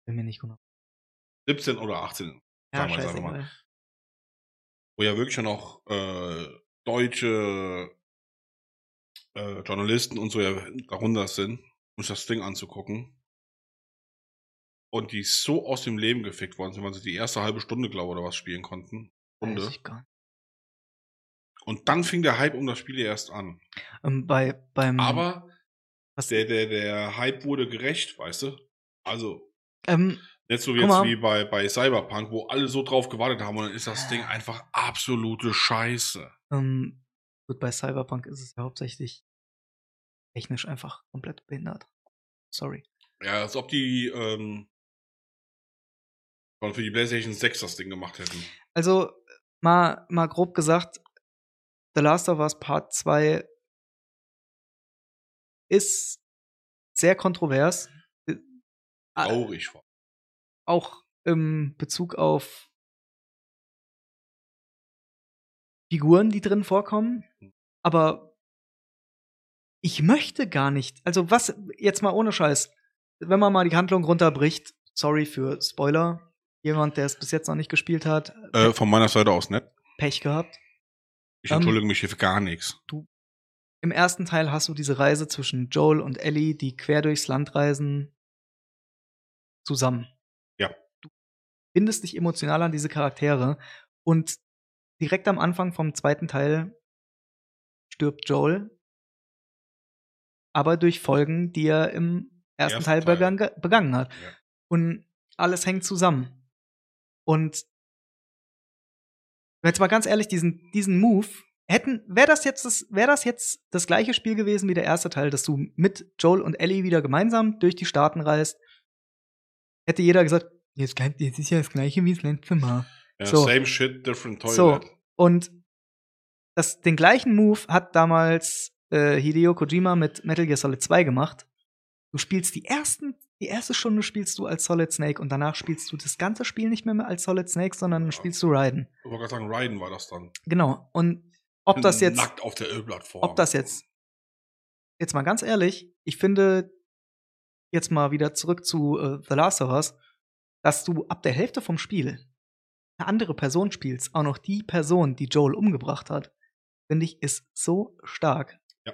Bin mir nicht genau. 17 oder 18, Ja, Sagen wir es einfach mal. wo ja wirklich schon auch äh, deutsche äh, Journalisten und so ja darunter sind, um sich das Ding anzugucken. und die so aus dem Leben gefickt worden sind, weil sie die erste halbe Stunde, glaube ich, oder was spielen konnten. Stunde. Und dann fing der Hype um das Spiel erst an. Ähm, bei, beim, Aber was, der, der, der Hype wurde gerecht, weißt du? Also, ähm, nicht so jetzt wie bei, bei Cyberpunk, wo alle so drauf gewartet haben und dann ist das Ding einfach absolute Scheiße. ähm, gut, bei Cyberpunk ist es ja hauptsächlich technisch einfach komplett behindert. Sorry. Ja, als ob die ähm, schon für die PlayStation 6 das Ding gemacht hätten. Also, mal, mal grob gesagt, The Last of Us Part 2 ist sehr kontrovers. Äh, Traurig war. Auch im Bezug auf Figuren, die drin vorkommen. Aber ich möchte gar nicht. Also, was, jetzt mal ohne Scheiß, wenn man mal die Handlung runterbricht, sorry für Spoiler, jemand, der es bis jetzt noch nicht gespielt hat, Äh, von meiner Seite aus nicht. Pech gehabt. Ich Ähm, entschuldige mich hier für gar nichts. Im ersten Teil hast du diese Reise zwischen Joel und Ellie, die quer durchs Land reisen, zusammen. Bindest dich emotional an diese Charaktere und direkt am Anfang vom zweiten Teil stirbt Joel, aber durch Folgen, die er im ersten, Ersten Teil, Teil. begangen, begangen hat. Ja. Und alles hängt zusammen. Und jetzt mal ganz ehrlich, diesen, diesen Move, hätten, wäre das jetzt das, wäre das jetzt das gleiche Spiel gewesen wie der erste Teil, dass du mit Joel und Ellie wieder gemeinsam durch die Staaten reist, hätte jeder gesagt, jetzt, jetzt ist ja das gleiche wie das letzte Mal. Ja, So. Same shit, different toilet. So, und das, den gleichen Move hat damals äh, Hideo Kojima mit Metal Gear Solid 2 gemacht. Du spielst die ersten, die erste Stunde spielst du als Solid Snake und danach spielst du das ganze Spiel nicht mehr als Solid Snake, sondern Ja. spielst du Raiden. Ich wollte gerade sagen, Raiden war das dann. Genau. Und ob das jetzt, Nackt auf der Ölplattform. ob das jetzt, jetzt mal ganz ehrlich, ich finde, jetzt mal wieder zurück zu äh, The Last of Us, dass du ab der Hälfte vom Spiel eine andere Person spielst, auch noch die Person, die Joel umgebracht hat, finde ich, ist so stark. Ja.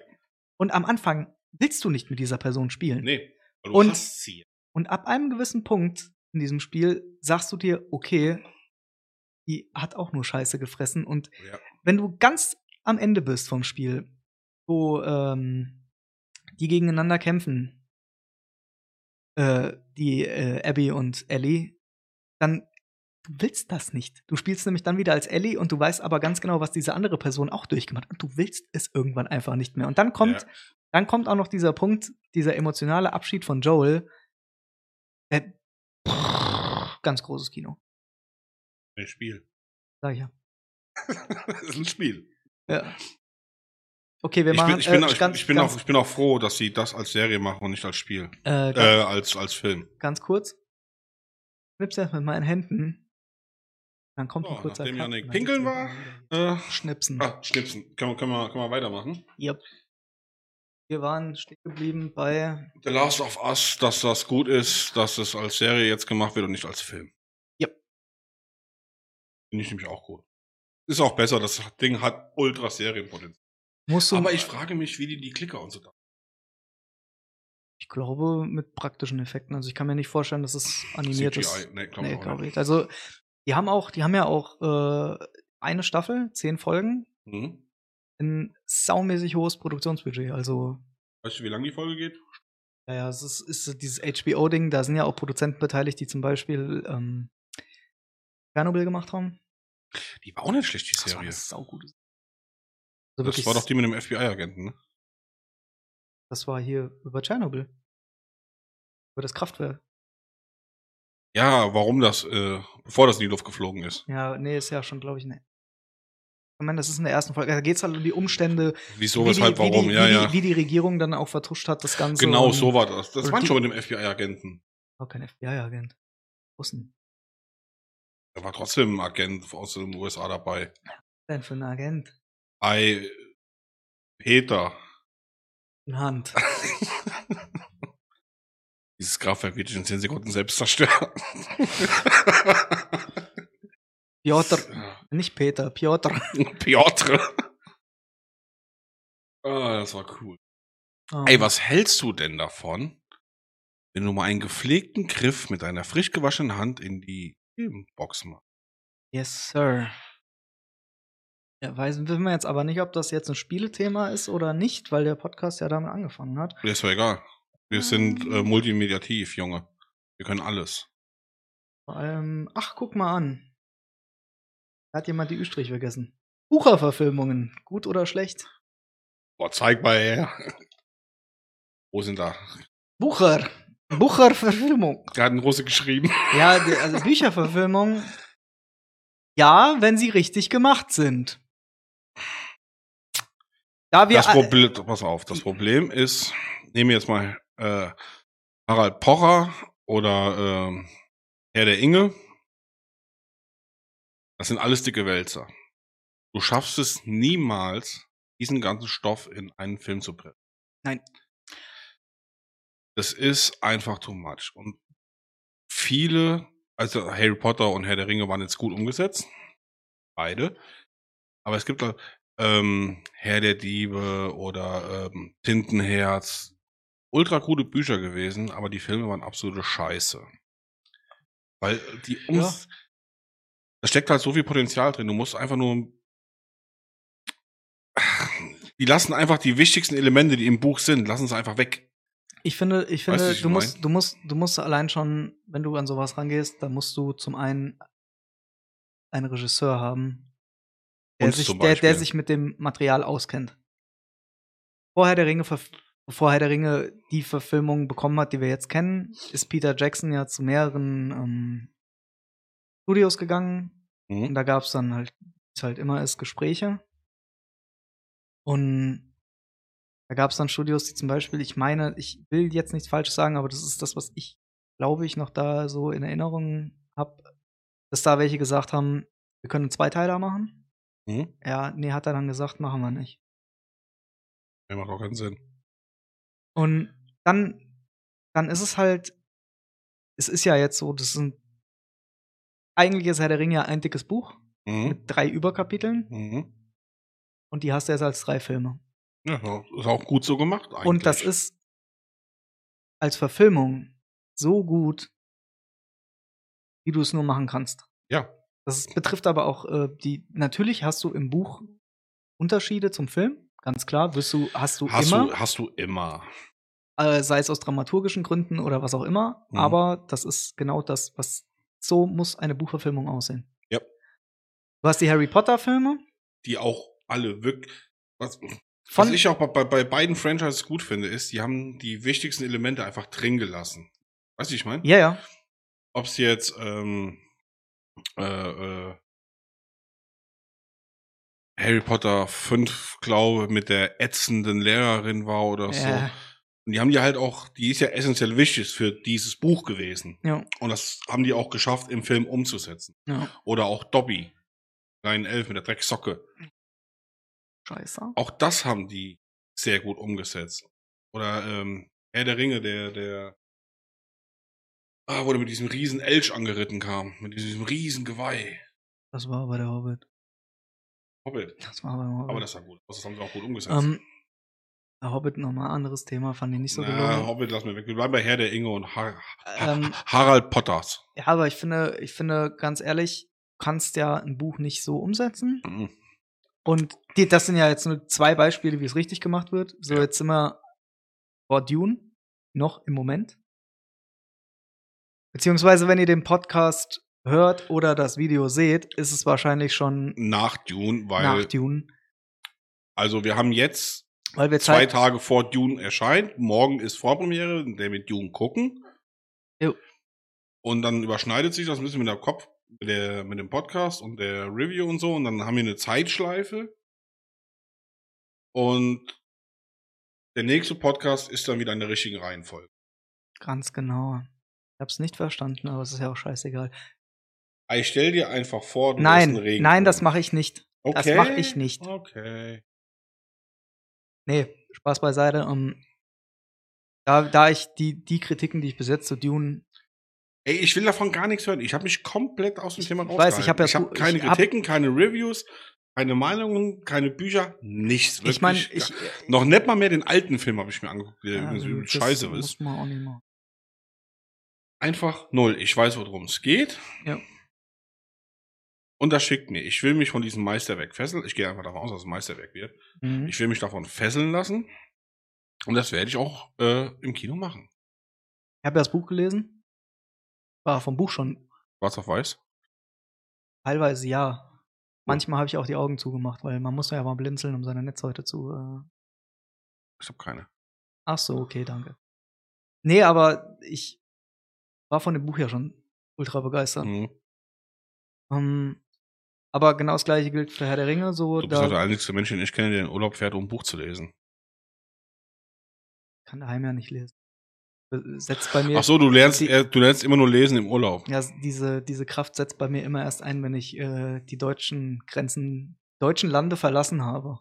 Und am Anfang willst du nicht mit dieser Person spielen. Nee, weil du Und- hast sie. Und ab einem gewissen Punkt in diesem Spiel sagst du dir, okay, die hat auch nur Scheiße gefressen. Und Ja. wenn du ganz am Ende bist vom Spiel, wo ähm, die gegeneinander kämpfen, äh, die äh, Abby und Ellie, dann du willst das nicht. Du spielst nämlich dann wieder als Ellie und du weißt aber ganz genau, was diese andere Person auch durchgemacht hat. Und du willst es irgendwann einfach nicht mehr. Und dann kommt, Ja. dann kommt auch noch dieser Punkt, dieser emotionale Abschied von Joel. Äh, ganz großes Kino, Ein Spiel. sag ich ja. *laughs* das ist ein Spiel. ja. Okay, wir Ich machen bin, ich, bin, äh, ich, ganz, ich, bin ganz, auch, ich bin auch froh, dass sie das als Serie machen und nicht als Spiel. äh, Äh, als, als Film. ganz kurz. Schnips erst mit meinen Händen. Dann kommt So, ein kurzer nachdem Janik pinkeln war. Äh, Schnipsen. ah, Schnipsen. Können, wir- können, wir, können wir weitermachen? Yep. Wir waren stehen geblieben bei The Last of Us, dass das gut ist, dass es als Serie jetzt gemacht wird und nicht als Film. Ja. Finde ich nämlich auch gut. Ist auch besser, das Ding hat ultra Serienpotenzial. Musst du Aber ich frage mich, wie die die Klicker und so da. Ich glaube, mit praktischen Effekten. Also ich kann mir nicht vorstellen, dass es animiert ist. CGI, nee, glaub nee, auch glaube nicht. ich. Also, die haben auch, die haben ja auch äh, eine Staffel, zehn Folgen, Mhm. ein saumäßig hohes Produktionsbudget. Also, Weißt du, wie lange die Folge geht? naja, es ist, ist dieses HBO-Ding, da sind ja auch Produzenten beteiligt, die zum Beispiel ähm, Chernobyl gemacht haben. Die war auch nicht schlecht, die Das war Serie. eine saugute Serie. Also Das war doch die mit dem FBI-Agenten, ne? das war hier über Tschernobyl. Über das Kraftwerk. Ja, warum das, äh, bevor das in die Luft geflogen ist. Ja, nee, ist ja schon, glaube ich, ne. Ich meine, das ist in der ersten Folge. Da geht es halt um die Umstände, Wieso, wie, die, weshalb, wie, warum, die, ja, wie, ja. Die, wie die Regierung dann auch vertuscht hat, das Ganze. Genau, so war das. Das waren schon mit dem FBI-Agenten. War kein FBI-Agent. Russen. Da war trotzdem ein Agent aus den USA dabei. Was denn für ein Agent? Ei, Peter. In Hand. *laughs* Dieses Kraftwerk wird in 10 Sekunden selbst zerstören. *laughs* Piotr. *laughs* Nicht Peter, Piotr. Piotr. Ah, das war cool. Oh. Ey, was hältst du denn davon, wenn du mal einen gepflegten Griff mit deiner frisch gewaschenen Hand in die Box machst. Yes, Sir. Ja, weiß, wissen wir jetzt aber nicht, ob das jetzt ein Spielethema ist oder nicht, weil der Podcast ja damit angefangen hat. Ist doch egal. Wir sind äh, multimediativ, Junge. Wir können alles. Vor allem, ach, guck mal an. Da hat jemand die Ü-Strich vergessen. Bucherverfilmungen, gut oder schlecht? Boah, zeig mal her. Wo sind da? Bucher. Bucherverfilmung. Der hat einen Russe geschrieben. Ja, also Bücherverfilmung. Ja, wenn sie richtig gemacht sind. Da wir Das Problem, pass auf, das Problem ist, nehmen wir jetzt mal äh, Harald Pocher oder äh, Herr der Inge. Das sind alles dicke Wälzer. Du schaffst es niemals, diesen ganzen Stoff in einen Film zu bringen. Nein. Das ist einfach too much. Und viele, also Harry Potter und Herr der Ringe waren jetzt gut umgesetzt. Beide. Aber es gibt ähm, Herr der Diebe oder ähm, Tintenherz. Ultra gute Bücher gewesen, aber die Filme waren absolute Scheiße. Weil die Ums Ja. da steckt halt so viel Potenzial drin. Du musst einfach nur. *sighs* Die lassen einfach die wichtigsten Elemente, die im Buch sind, lassen sie einfach weg. Ich finde, ich Weißt du, finde, ich du musst, mein? du musst, du musst allein schon, wenn du an sowas rangehst, da musst du zum einen einen Regisseur haben, der sich, der, der sich mit dem Material auskennt. Vorher der Ringe, bevor Herr der Ringe die Verfilmung bekommen hat, die wir jetzt kennen, ist Peter Jackson ja zu mehreren ähm, Studios gegangen. Und Mhm. da gab es dann halt, wie es halt immer ist, Gespräche. Und da gab es dann Studios, die zum Beispiel, ich meine, ich will jetzt nichts Falsches sagen, aber das ist das, was ich, glaube ich, noch da so in Erinnerung habe, dass da welche gesagt haben, wir können einen Zweiteiler machen. Mhm. Ja, nee, hat er dann gesagt, machen wir nicht. Ja, macht auch keinen Sinn. Und dann, dann ist es halt, es ist ja jetzt so, das ein, eigentlich ist Herr der Ringe ja ein dickes Buch Mhm. mit drei Überkapiteln Mhm. und die hast du jetzt als drei Filme. Ja, ist auch gut so gemacht eigentlich. Und das ist als Verfilmung so gut, wie du es nur machen kannst. Ja. Das betrifft aber auch äh, die. Natürlich hast du im Buch Unterschiede zum Film, ganz klar. Wirst du, hast du Hast immer, du, hast du immer. äh, sei es aus dramaturgischen Gründen oder was auch immer. Mhm. Aber das ist genau das, was so muss eine Buchverfilmung aussehen. Ja. Du hast die Harry Potter Filme Die auch alle wirklich. Was, was ich auch bei, bei, bei beiden Franchises gut finde, ist, die haben die wichtigsten Elemente einfach drin gelassen. Weißt du, wie ich meine? ja ja Ob es jetzt ähm, äh, äh, Harry Potter 5, glaube mit der ätzenden Lehrerin war oder so. ja Und die haben die halt auch, die ist ja essentiell wichtig für dieses Buch gewesen. ja Und das haben die auch geschafft, im Film umzusetzen. ja Oder auch Dobby. Rein elf mit der Drecksocke. scheiße Auch das haben die sehr gut umgesetzt. Oder ähm, Herr der Ringe, der, der ah, wo der mit diesem riesen Elch angeritten kam. Mit diesem riesen Geweih. das war bei der Hobbit Hobbit. das war beim Hobbit Aber das war gut. Das haben sie auch gut umgesetzt. Ähm, der Hobbit nochmal anderes Thema, fand ich nicht so Na, gelungen. Hobbit lassen wir weg. Wir bleiben bei Herr der Inge und Har Ähm, Harald Potters. ja, aber ich finde, ich finde, ganz ehrlich, du kannst ja ein Buch nicht so umsetzen. Mhm. Und die, das sind ja jetzt nur zwei Beispiele, wie es richtig gemacht wird. So, Ja. jetzt sind wir vor Dune, noch im Moment. Beziehungsweise, wenn ihr den Podcast hört oder das Video seht, ist es wahrscheinlich schon Nach Dune, weil, nach Dune. also wir haben jetzt Weil wir zwei Zeit, Tage vor Dune erscheint. Morgen ist Vorpremiere, in der wir Dune gucken. Jo. Und dann überschneidet sich das ein bisschen mit der Kopf, mit, der, mit dem Podcast und der Review und so. Und dann haben wir eine Zeitschleife. Und der nächste Podcast ist dann wieder in der richtigen Reihenfolge. ganz genau. Ich hab's nicht verstanden, aber es ist ja auch scheißegal. Ich stell dir einfach vor, du Nein, ein Regenbogen. nein, das mache ich nicht. okay. das mach ich nicht. Okay. Nee, Spaß beiseite. Um, da, da ich die, die Kritiken, die ich bis jetzt zu Dune Ey, ich will davon gar nichts hören. Ich habe mich komplett aus dem Thema Ich weiß, ich hab ja Ich habe so- keine ich hab- Kritiken, keine Reviews, keine Meinungen, keine Bücher, nichts. Ich meine, wirklich ich. Noch nicht mal mehr den alten Film habe ich mir angeguckt, der Ja, scheiße muss ist. man auch nicht machen. Einfach null. Ich weiß, worum es geht. Ja. Und das schickt mir. Ich will mich von diesem Meisterwerk fesseln. Ich gehe einfach davon aus, dass es Meisterwerk wird. Mhm. Ich will mich davon fesseln lassen. Und das werde ich auch äh, im Kino machen. Ich habe ja das Buch gelesen. War vom Buch schon Schwarz auf weiß. teilweise ja. Manchmal habe ich auch die Augen zugemacht, weil man muss ja mal blinzeln, um seine Netzhäute zu. Äh Ich habe keine. Ach so, okay, danke. Nee, aber ich war von dem Buch ja schon ultra begeistert. Mhm. Ähm, aber genau das gleiche gilt für Herr der Ringe. So, Du bist auch der da einzige Mensch, den ich kenne, der in den Urlaub fährt, um ein Buch zu lesen. kann daheim ja nicht lesen. Setzt bei mir. Ach so, du lernst, die- du lernst immer nur lesen im Urlaub. Ja, diese, diese Kraft setzt bei mir immer erst ein, wenn ich äh, die deutschen Grenzen, deutschen Lande verlassen habe.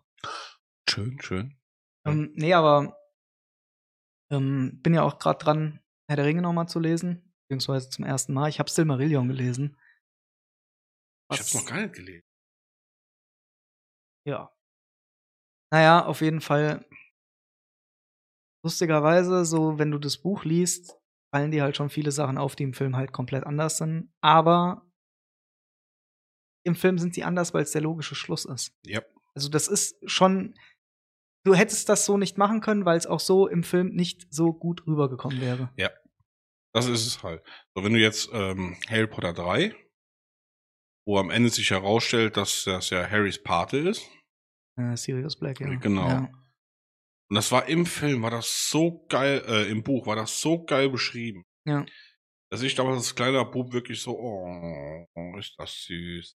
Schön, schön. Ähm, nee, aber ähm, bin ja auch gerade dran, Herr der Ringe nochmal zu lesen. Beziehungsweise zum ersten Mal. Ich habe Silmarillion gelesen. Ich hab's noch gar nicht gelesen. Ja. Naja, auf jeden Fall. Lustigerweise, so, wenn du das Buch liest, fallen dir halt schon viele Sachen auf, die im Film halt komplett anders sind. Aber im Film sind sie anders, weil es der logische Schluss ist. Ja. Also, das ist schon. Du hättest das so nicht machen können, weil es auch so im Film nicht so gut rübergekommen wäre. Das ist es halt. So, wenn du jetzt ähm, Harry Potter 3, wo am Ende sich herausstellt, dass das ja Harrys Pate ist. Äh, Sirius Black, ja. Genau. Ja. Und das war im Film, war das so geil, äh, im Buch war das so geil beschrieben. Ja. Dass ich damals als kleiner Bub wirklich so, oh, ist das süß.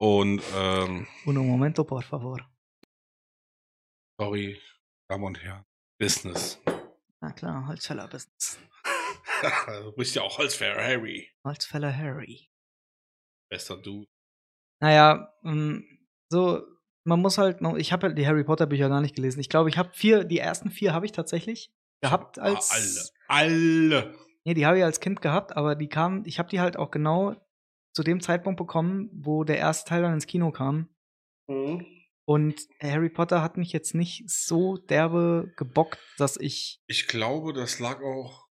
Und, ähm, Uno momento, por favor. sorry, Damen und Herren, Business. Na klar, Holzfäller-Business. *laughs* du bist ja auch als Fair Harry. Holzfäller Harry. Bester Dude. Naja, ähm, so, man muss halt noch, ich habe halt die Harry Potter Bücher gar nicht gelesen. Ich glaube, ich habe vier, die ersten vier habe ich tatsächlich gehabt als. Ah, alle. Alle. Nee, die habe ich als Kind gehabt, aber die kamen, ich habe die halt auch genau zu dem Zeitpunkt bekommen, wo der erste Teil dann ins Kino kam. Mhm. Und Harry Potter hat mich jetzt nicht so derbe gebockt, dass ich. Ich glaube, das lag auch.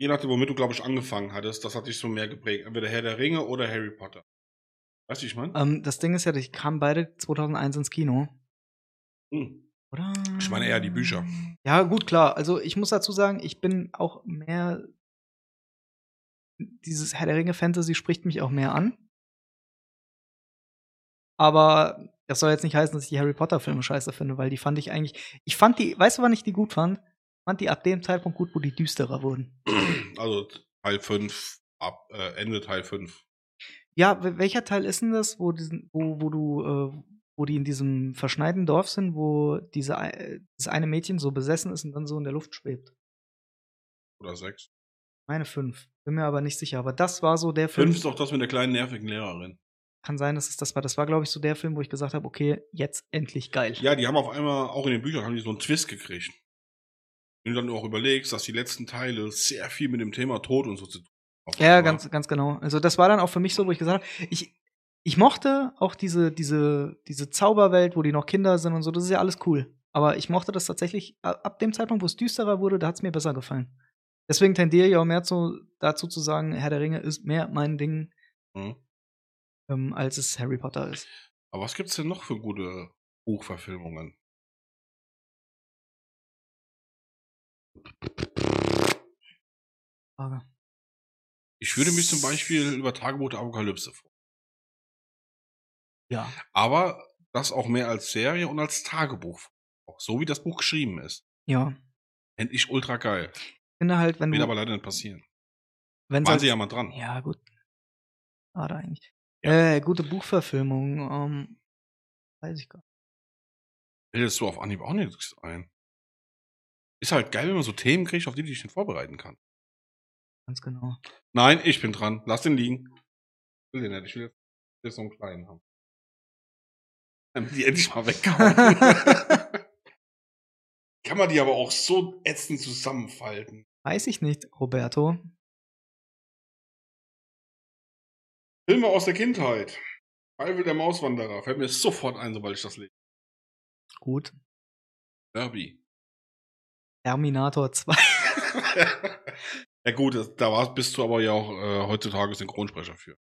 Je nachdem, womit du, glaube ich, angefangen hattest, das hat dich so mehr geprägt. Entweder Herr der Ringe oder Harry Potter. Weißt du, wie ich meine? Ähm, das Ding ist ja, die kamen beide 2001 ins Kino. Hm. Oder? Ich meine eher die Bücher. Ja, gut, klar. Also ich muss dazu sagen, ich bin auch mehr. Dieses Herr der Ringe Fantasy spricht mich auch mehr an. Aber das soll jetzt nicht heißen, dass ich die Harry Potter Filme scheiße finde, weil die fand ich eigentlich. Ich fand die, weißt du, wann ich die gut fand? Fand die ab dem Zeitpunkt gut, wo die düsterer wurden. Also Teil 5, ab äh, Ende Teil 5. Ja, wel- welcher Teil ist denn das, wo, diesen, wo, wo du, äh, wo die in diesem verschneiten Dorf sind, wo diese, äh, das eine Mädchen so besessen ist und dann so in der Luft schwebt? Oder 6. Meine fünf. Bin mir aber nicht sicher. Aber das war so der Film. 5 ist doch das mit der kleinen nervigen Lehrerin. Kann sein, dass es das war. Das war, glaube ich, so der Film, wo ich gesagt habe, okay, jetzt endlich geil. Ja, die haben auf einmal, auch in den Büchern, haben die so einen Twist gekriegt. Wenn du dann auch überlegst, dass die letzten Teile sehr viel mit dem Thema Tod und so zu tun haben. Ja, ganz, ganz genau. Also das war dann auch für mich so, wo ich gesagt habe, ich, ich mochte auch diese, diese, diese Zauberwelt, wo die noch Kinder sind und so, das ist ja alles cool. Aber ich mochte das tatsächlich, ab dem Zeitpunkt, wo es düsterer wurde, da hat es mir besser gefallen. Deswegen tendiere ich auch mehr zu, dazu zu sagen, Herr der Ringe ist mehr mein Ding, Mhm. ähm, als es Harry Potter ist. Aber was gibt's denn noch für gute Buchverfilmungen? Frage. Ich würde mich zum Beispiel über Tagebuch der Apokalypse vor. Ja. Aber das auch mehr als Serie und als Tagebuch. Auch so wie das Buch geschrieben ist. Ja. Fände ich ultra geil. Ich finde halt, wenn Wird aber leider nicht passieren. wenn's Waren als- sie ja mal dran. Ja, gut. Schade eigentlich. Ja. Äh, gute Buchverfilmung. Ähm, weiß ich gar nicht. Bildest du auf Anhieb auch nichts ein. Ist halt geil, wenn man so Themen kriegt, auf die du dich nicht vorbereiten kann. Ganz genau. Nein, ich bin dran. Lass den liegen. Ich will den nicht. Ich will jetzt- ich so einen kleinen haben. Damit die endlich mal wegkommen. *laughs* kann man die aber auch so ätzend zusammenfalten. Weiß ich nicht, Roberto. Filme aus der Kindheit. Feivel der Mauswanderer. Fällt mir sofort ein, sobald ich das lese. Gut. Derby. Terminator *laughs* 2. *laughs* ja gut, da warst, bist du aber ja auch äh, heutzutage Synchronsprecher für.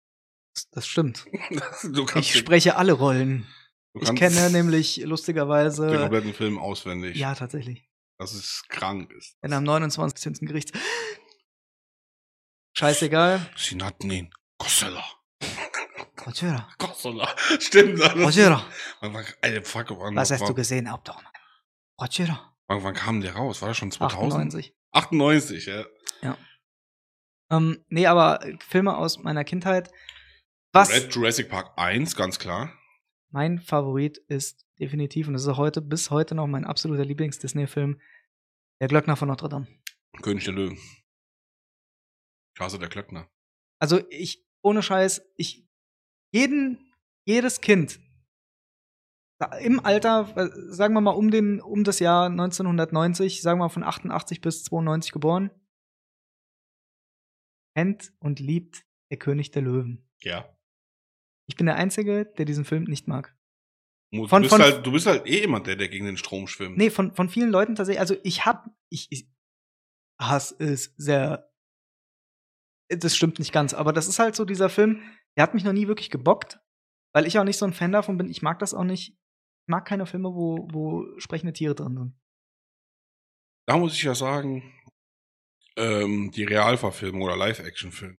Das, stimmt. *laughs* Ich den- spreche alle Rollen. Ich kenne nämlich den lustigerweise. kompletten Film auswendig. Ja, tatsächlich. Das ist krank. Ist Wenn am 29. Gericht. Scheißegal. Ihn Gossela. Roger, Gossela. Stimmt. Alter, fuck, wann, was hast du gesehen, Abdormann? Roger, wann, wann kam der raus? War das schon 2000? 98. 98, ja. Ähm, nee, aber Filme aus meiner Kindheit. Was Red Jurassic Park 1, ganz klar. mein Favorit ist definitiv, und das ist heute, bis heute noch mein absoluter Lieblings-Disney-Film, Der Glöckner von Notre Dame. König der Löwen. Klasse der Klöckner. Also ich, ohne Scheiß, ich, jeden, jedes Kind im Alter, äh, sagen wir mal um den, um das Jahr 1990, sagen wir mal von 88 bis 92 geboren, kennt und liebt Der König der Löwen. Ja. Ich bin der Einzige, der diesen Film nicht mag. Du, Von- bist von- halt, du bist halt eh jemand, der, der gegen den Strom schwimmt. Nee, von, von vielen Leuten tatsächlich, also ich hab, ich, ich Hass ist sehr, das stimmt nicht ganz, aber das ist halt so dieser Film, der hat mich noch nie wirklich gebockt, weil ich auch nicht so ein Fan davon bin. Ich mag das auch nicht. Ich mag keine Filme, wo, wo sprechende Tiere drin sind. Da muss ich ja sagen, ähm, die Realverfilmung oder Live-Action-Film,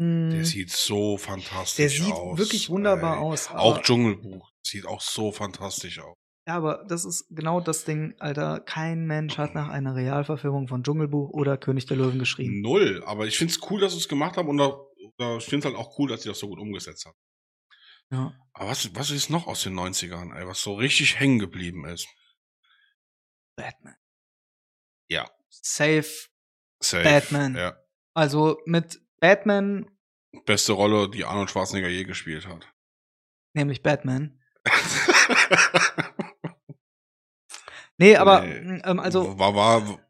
Hm, der sieht so fantastisch der sieht aus. wirklich wunderbar ey. aus. Auch Dschungelbuch sieht auch so fantastisch aus. Ja, aber das ist genau das Ding, Alter. Kein Mensch hat nach einer Realverfilmung von Dschungelbuch oder König der Löwen geschrien. Null. Aber ich find's cool, dass sie es gemacht haben und da, da, ich find's halt auch cool, dass sie das so gut umgesetzt haben. Ja. Aber was, was ist noch aus den 90ern, ey, was so richtig hängen geblieben ist? Batman. Ja. Safe. Safe. Batman. Ja. Also mit Batman, Beste Rolle, die Arnold Schwarzenegger je gespielt hat. nämlich Batman. *laughs* Nee, aber Nee. ähm, also war, war,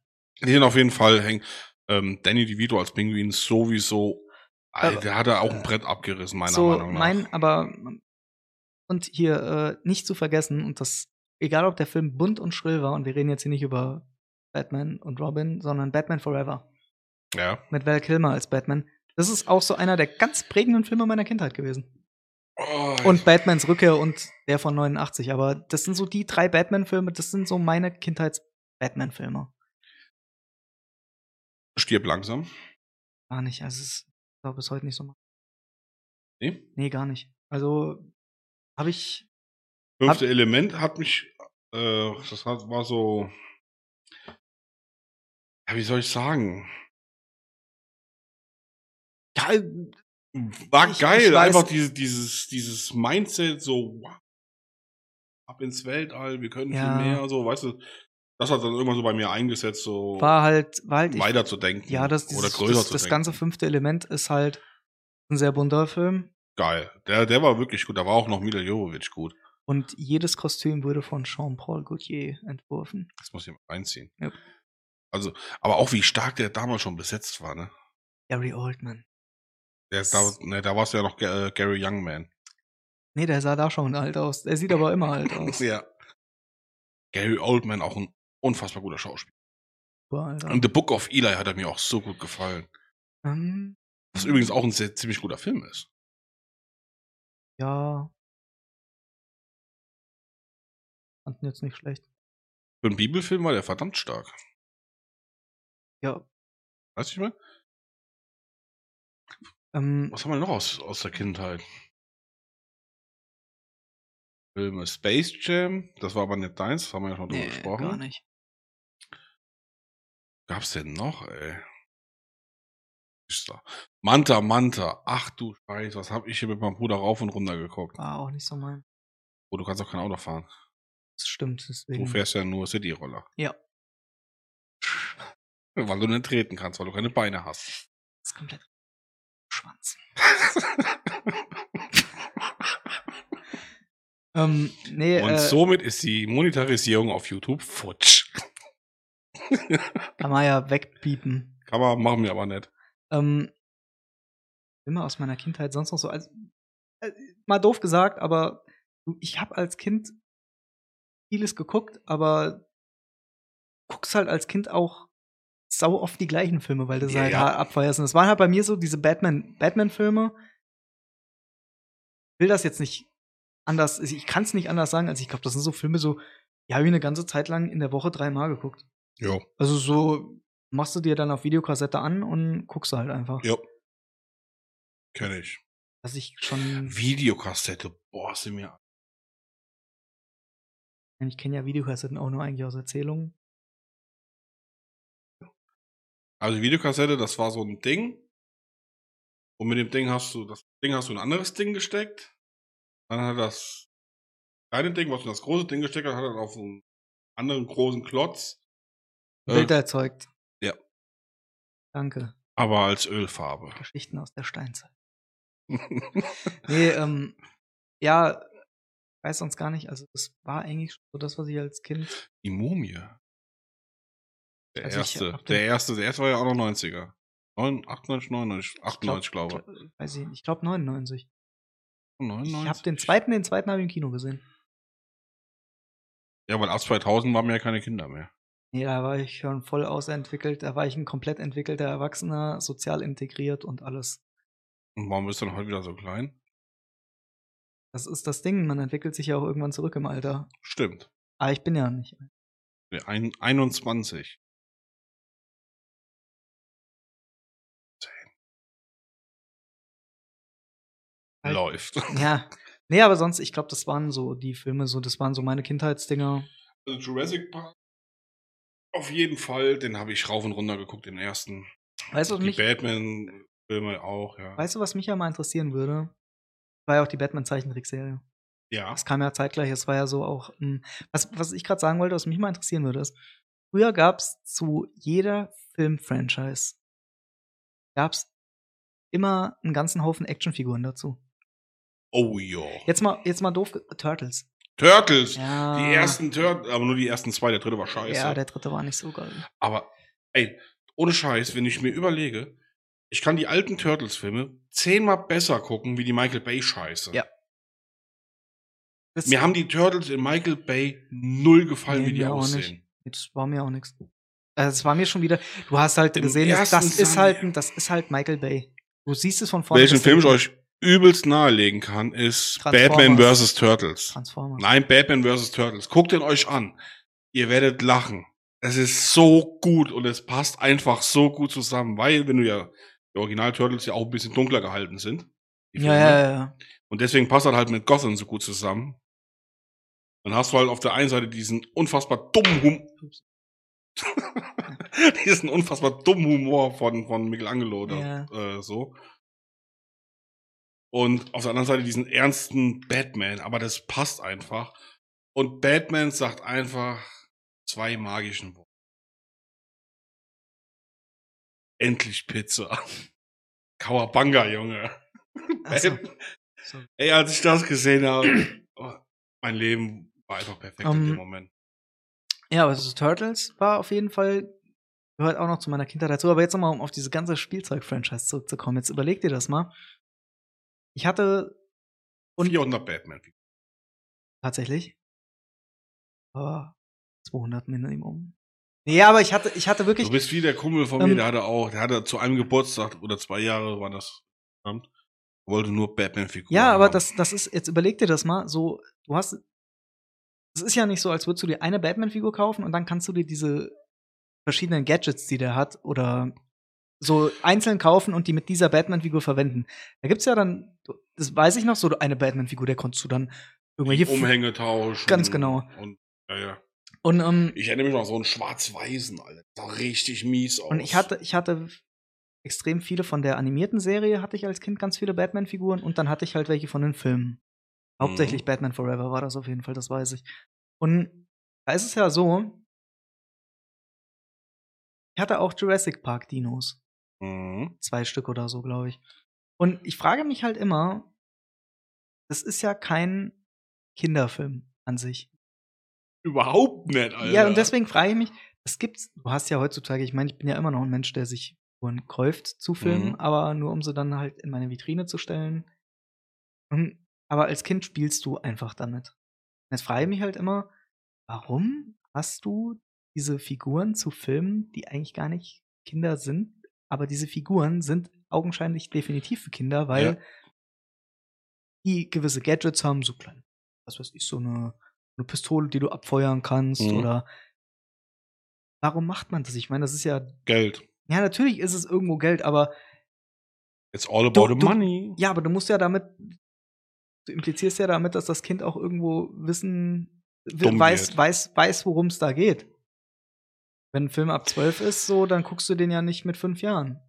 sind auf jeden Fall hängen. Ähm, Danny DeVito als Pinguin sowieso. Alter, der hat da auch ein Brett abgerissen, meiner so Meinung nach. mein, aber und hier äh, nicht zu vergessen und das egal ob der Film bunt und schrill war und wir reden jetzt hier nicht über Batman und Robin, sondern Batman Forever ja. mit Val Kilmer als Batman. Das ist auch so einer der ganz prägenden Filme meiner Kindheit gewesen. Oh, Und Batmans Rückkehr und der von 89. Aber das sind so die drei Batman-Filme, das sind so meine Kindheits-Batman-Filme. stirb langsam. Gar nicht. Also, es ist war bis heute nicht so. Nee? Nee, gar nicht. Also, habe ich. Fünfte Element hat mich, äh, das war so, ja, wie soll ich sagen? Ja, War Ich- geil, ich einfach dieses, dieses, dieses Mindset, so, wow, ab ins Weltall, wir können Ja. viel mehr, so, weißt du, das hat dann irgendwann so bei mir eingesetzt, so war halt, war halt. ich- weiterzudenken ja, das, oder dieses, größer das, zu das denken. ganze fünfte Element ist halt ein sehr bunter Film. Geil. Der, der war wirklich gut. Da war auch noch Mila Jovovich gut. Und jedes Kostüm wurde von Jean-Paul Gaultier entworfen. Das muss ich mal reinziehen. Ja. Also, aber auch wie stark der damals schon besetzt war, ne? Gary Oldman. Der, da, ne, da war es ja noch äh, Gary Youngman. Nee, der sah da schon alt aus. Der sieht aber immer alt *laughs* aus. Ja. Gary Oldman auch ein unfassbar guter Schauspieler. Alter. Und The Book of Eli hat er mir auch so gut gefallen. Ähm, Was übrigens auch ein sehr, ziemlich guter Film ist. ja. Fanden jetzt nicht schlecht. Für einen Bibelfilm war der verdammt stark. Ja. Weißt du, ich meine? Ähm, Was haben wir noch aus, aus der Kindheit? Filme Space Jam, das war aber nicht deins, das haben wir ja schon drüber nee, gesprochen. gar nicht. Gab's denn noch, ey? Manta Manta, ach du Scheiße, was hab ich hier mit meinem Bruder rauf und runter geguckt? War auch nicht so mein. Oh, du kannst auch kein Auto fahren. Das stimmt, deswegen. Du fährst ja nur City-Roller. Ja. *laughs* Weil du nicht treten kannst, weil du keine Beine hast. Das ist komplett Schwanz. *laughs* ähm, nee, Und äh, somit ist die Monetarisierung auf YouTube futsch. kann man ja wegpiepen. Kann man, machen wir aber nicht. Ähm, immer aus meiner Kindheit sonst noch so, als, äh, mal doof gesagt, aber ich habe als Kind vieles geguckt, aber guckst halt als Kind auch sau oft die gleichen Filme, weil du sie Ja, halt ja. hart abfeierst. Und das waren halt bei mir so diese Batman, Batman-Filme. Ich will das jetzt nicht anders, ich kann es nicht anders sagen, als ich glaube, das sind so Filme so, die habe ich eine ganze Zeit lang in der Woche dreimal geguckt. Jo. Also so machst du dir dann auf Videokassette an und guckst du halt einfach. Jo. Kenn ich. Dass ich schon, Videokassette. Boah, sind mir. ich kenne ja Videokassetten auch nur eigentlich aus Erzählungen. Also Videokassette, das war so ein Ding. Und mit dem Ding hast du, das Ding hast du in ein anderes Ding gesteckt. Dann hat das kleine Ding, was in das große Ding gesteckt hast, hat dann auf einen anderen großen Klotz. äh, Bilder erzeugt. ja. Danke. aber als Ölfarbe. Geschichten aus der Steinzeit. *laughs* Nee, ähm, ja, weiß sonst gar nicht. Also, das war eigentlich schon so das, was ich als Kind. Die Mumie. Der Also erste. Der erste, der erste war ja auch noch 90er. 9, 98, 99, 98, glaube ich. ich. Weiß ich nicht. Ich glaube 99. Ich 99? habe den zweiten, den zweiten habe ich im Kino gesehen. Ja, weil ab 2000 waren wir ja keine Kinder mehr. Nee, da war ich schon voll ausentwickelt. Da war ich ein komplett entwickelter Erwachsener, sozial integriert und alles. Und warum bist du denn heute wieder so klein? Das ist das Ding. Man entwickelt sich ja auch irgendwann zurück im Alter. Stimmt. Aber ich bin ja nicht. Ein, 21. Halt. Läuft. *laughs* Ja. Nee, aber sonst, ich glaube, das waren so die Filme, so, das waren so meine Kindheitsdinger. Also Jurassic Park. Auf jeden Fall, den habe ich rauf und runter geguckt, den ersten. Weißt du, Die mich, Batman-Filme auch, ja. weißt du, was mich ja mal interessieren würde? War ja auch die Batman-Zeichentrickserie. ja. Das kam ja zeitgleich. Es war ja so auch. Mh, was, was ich gerade sagen wollte, was mich mal interessieren würde, ist, früher gab es zu jeder Film-Franchise gab's immer einen ganzen Haufen Actionfiguren dazu. Oh ja. Jetzt mal, jetzt mal doof. Turtles. Turtles. Ja. Die ersten Turtles, aber nur die ersten zwei, der dritte war scheiße. Ja, der dritte war nicht so geil. aber, ey, ohne Scheiß, wenn ich mir überlege, ich kann die alten Turtles-Filme zehnmal besser gucken wie die Michael Bay-Scheiße. Ja. Das, Mir haben die Turtles in Michael Bay null gefallen, Nee, wie die aussehen. das war mir auch nichts. Also, es war mir schon wieder. Du hast halt Im gesehen, das, ist halt, das ist halt Michael Bay. Du siehst es von vorne. Welchen Film ich euch übelst nahelegen kann, ist. Batman vs. Turtles. Transformers. Nein, Batman vs. Turtles. Guckt ihn euch an. Ihr werdet lachen. Es ist so gut und es passt einfach so gut zusammen, weil, wenn du ja, die Original Turtles ja auch ein bisschen dunkler gehalten sind. Ja, ja, ja. Und deswegen passt das halt mit Gotham so gut zusammen. Dann hast du halt auf der einen Seite diesen unfassbar dummen Humor, *laughs* diesen unfassbar dummen Humor von, von Michelangelo oder Ja. äh, so. Und auf der anderen Seite diesen ernsten Batman, aber das passt einfach. Und Batman sagt einfach zwei magischen Worte. Endlich Pizza. *laughs* Kawabanga, Junge. So. Ey, als ich das gesehen habe, *clears throat* oh, mein Leben war einfach perfekt in Ähm, dem Moment. Ja, aber so Turtles war auf jeden Fall, gehört auch noch zu meiner Kindheit dazu. Aber jetzt nochmal, um auf diese ganze Spielzeug-Franchise zurückzukommen. Jetzt überleg dir das mal. Ich hatte und- 400 Batman. tatsächlich oh, 200 Minimum. Nee, aber ich hatte, ich hatte wirklich, Du bist wie der Kumpel von Ähm, mir, der hatte auch, der hatte zu einem Geburtstag oder zwei Jahre war das, verdammt, wollte nur Batman-Figuren. Ja, aber haben. das, das ist, jetzt überleg dir das mal, so, du hast, es ist ja nicht so, als würdest du dir eine Batman-Figur kaufen und dann kannst du dir diese verschiedenen Gadgets, die der hat, oder so einzeln kaufen und die mit dieser Batman-Figur verwenden. Da gibt's ja dann, das weiß ich noch, so eine Batman-Figur, der konntest du dann irgendwelche. Umhänge tauschen. Ganz genau. Und, ja, ja. Und, ähm, Ich erinnere mich noch an so einen schwarz-weißen, Alter. Sah richtig mies aus. und ich hatte, ich hatte extrem viele von der animierten Serie, hatte ich als Kind ganz viele Batman-Figuren und dann hatte ich halt welche von den Filmen. Hauptsächlich Mhm. Batman Forever war das auf jeden Fall, das weiß ich. Und da ist es ja so, ich hatte auch Jurassic Park Dinos. Mhm. Zwei Stück oder so, glaube ich. Und ich frage mich halt immer, das ist ja kein Kinderfilm an sich. Überhaupt nicht, Alter. Ja, und deswegen frage ich mich, es gibt's, du hast ja heutzutage, ich meine, ich bin ja immer noch ein Mensch, der sich Figuren kauft zu Filmen, Mhm. aber nur um sie dann halt in meine Vitrine zu stellen. Und, aber als Kind spielst du einfach damit. Jetzt frage ich mich halt immer, warum hast du diese Figuren zu Filmen, die eigentlich gar nicht Kinder sind, aber diese Figuren sind augenscheinlich definitiv für Kinder, weil Ja. die gewisse Gadgets haben, so klein, was weiß ich, so eine, eine Pistole, die du abfeuern kannst Mhm. oder warum macht man das? Ich meine, das ist ja, Geld. ja, natürlich ist es irgendwo Geld, aber It's all about Du- the du- money. ja, aber du musst ja damit, du implizierst ja damit, dass das Kind auch irgendwo wissen, weiß, weiß, weiß, worum es da geht. Wenn ein Film ab 12 ist, so, dann guckst du den ja nicht mit fünf Jahren.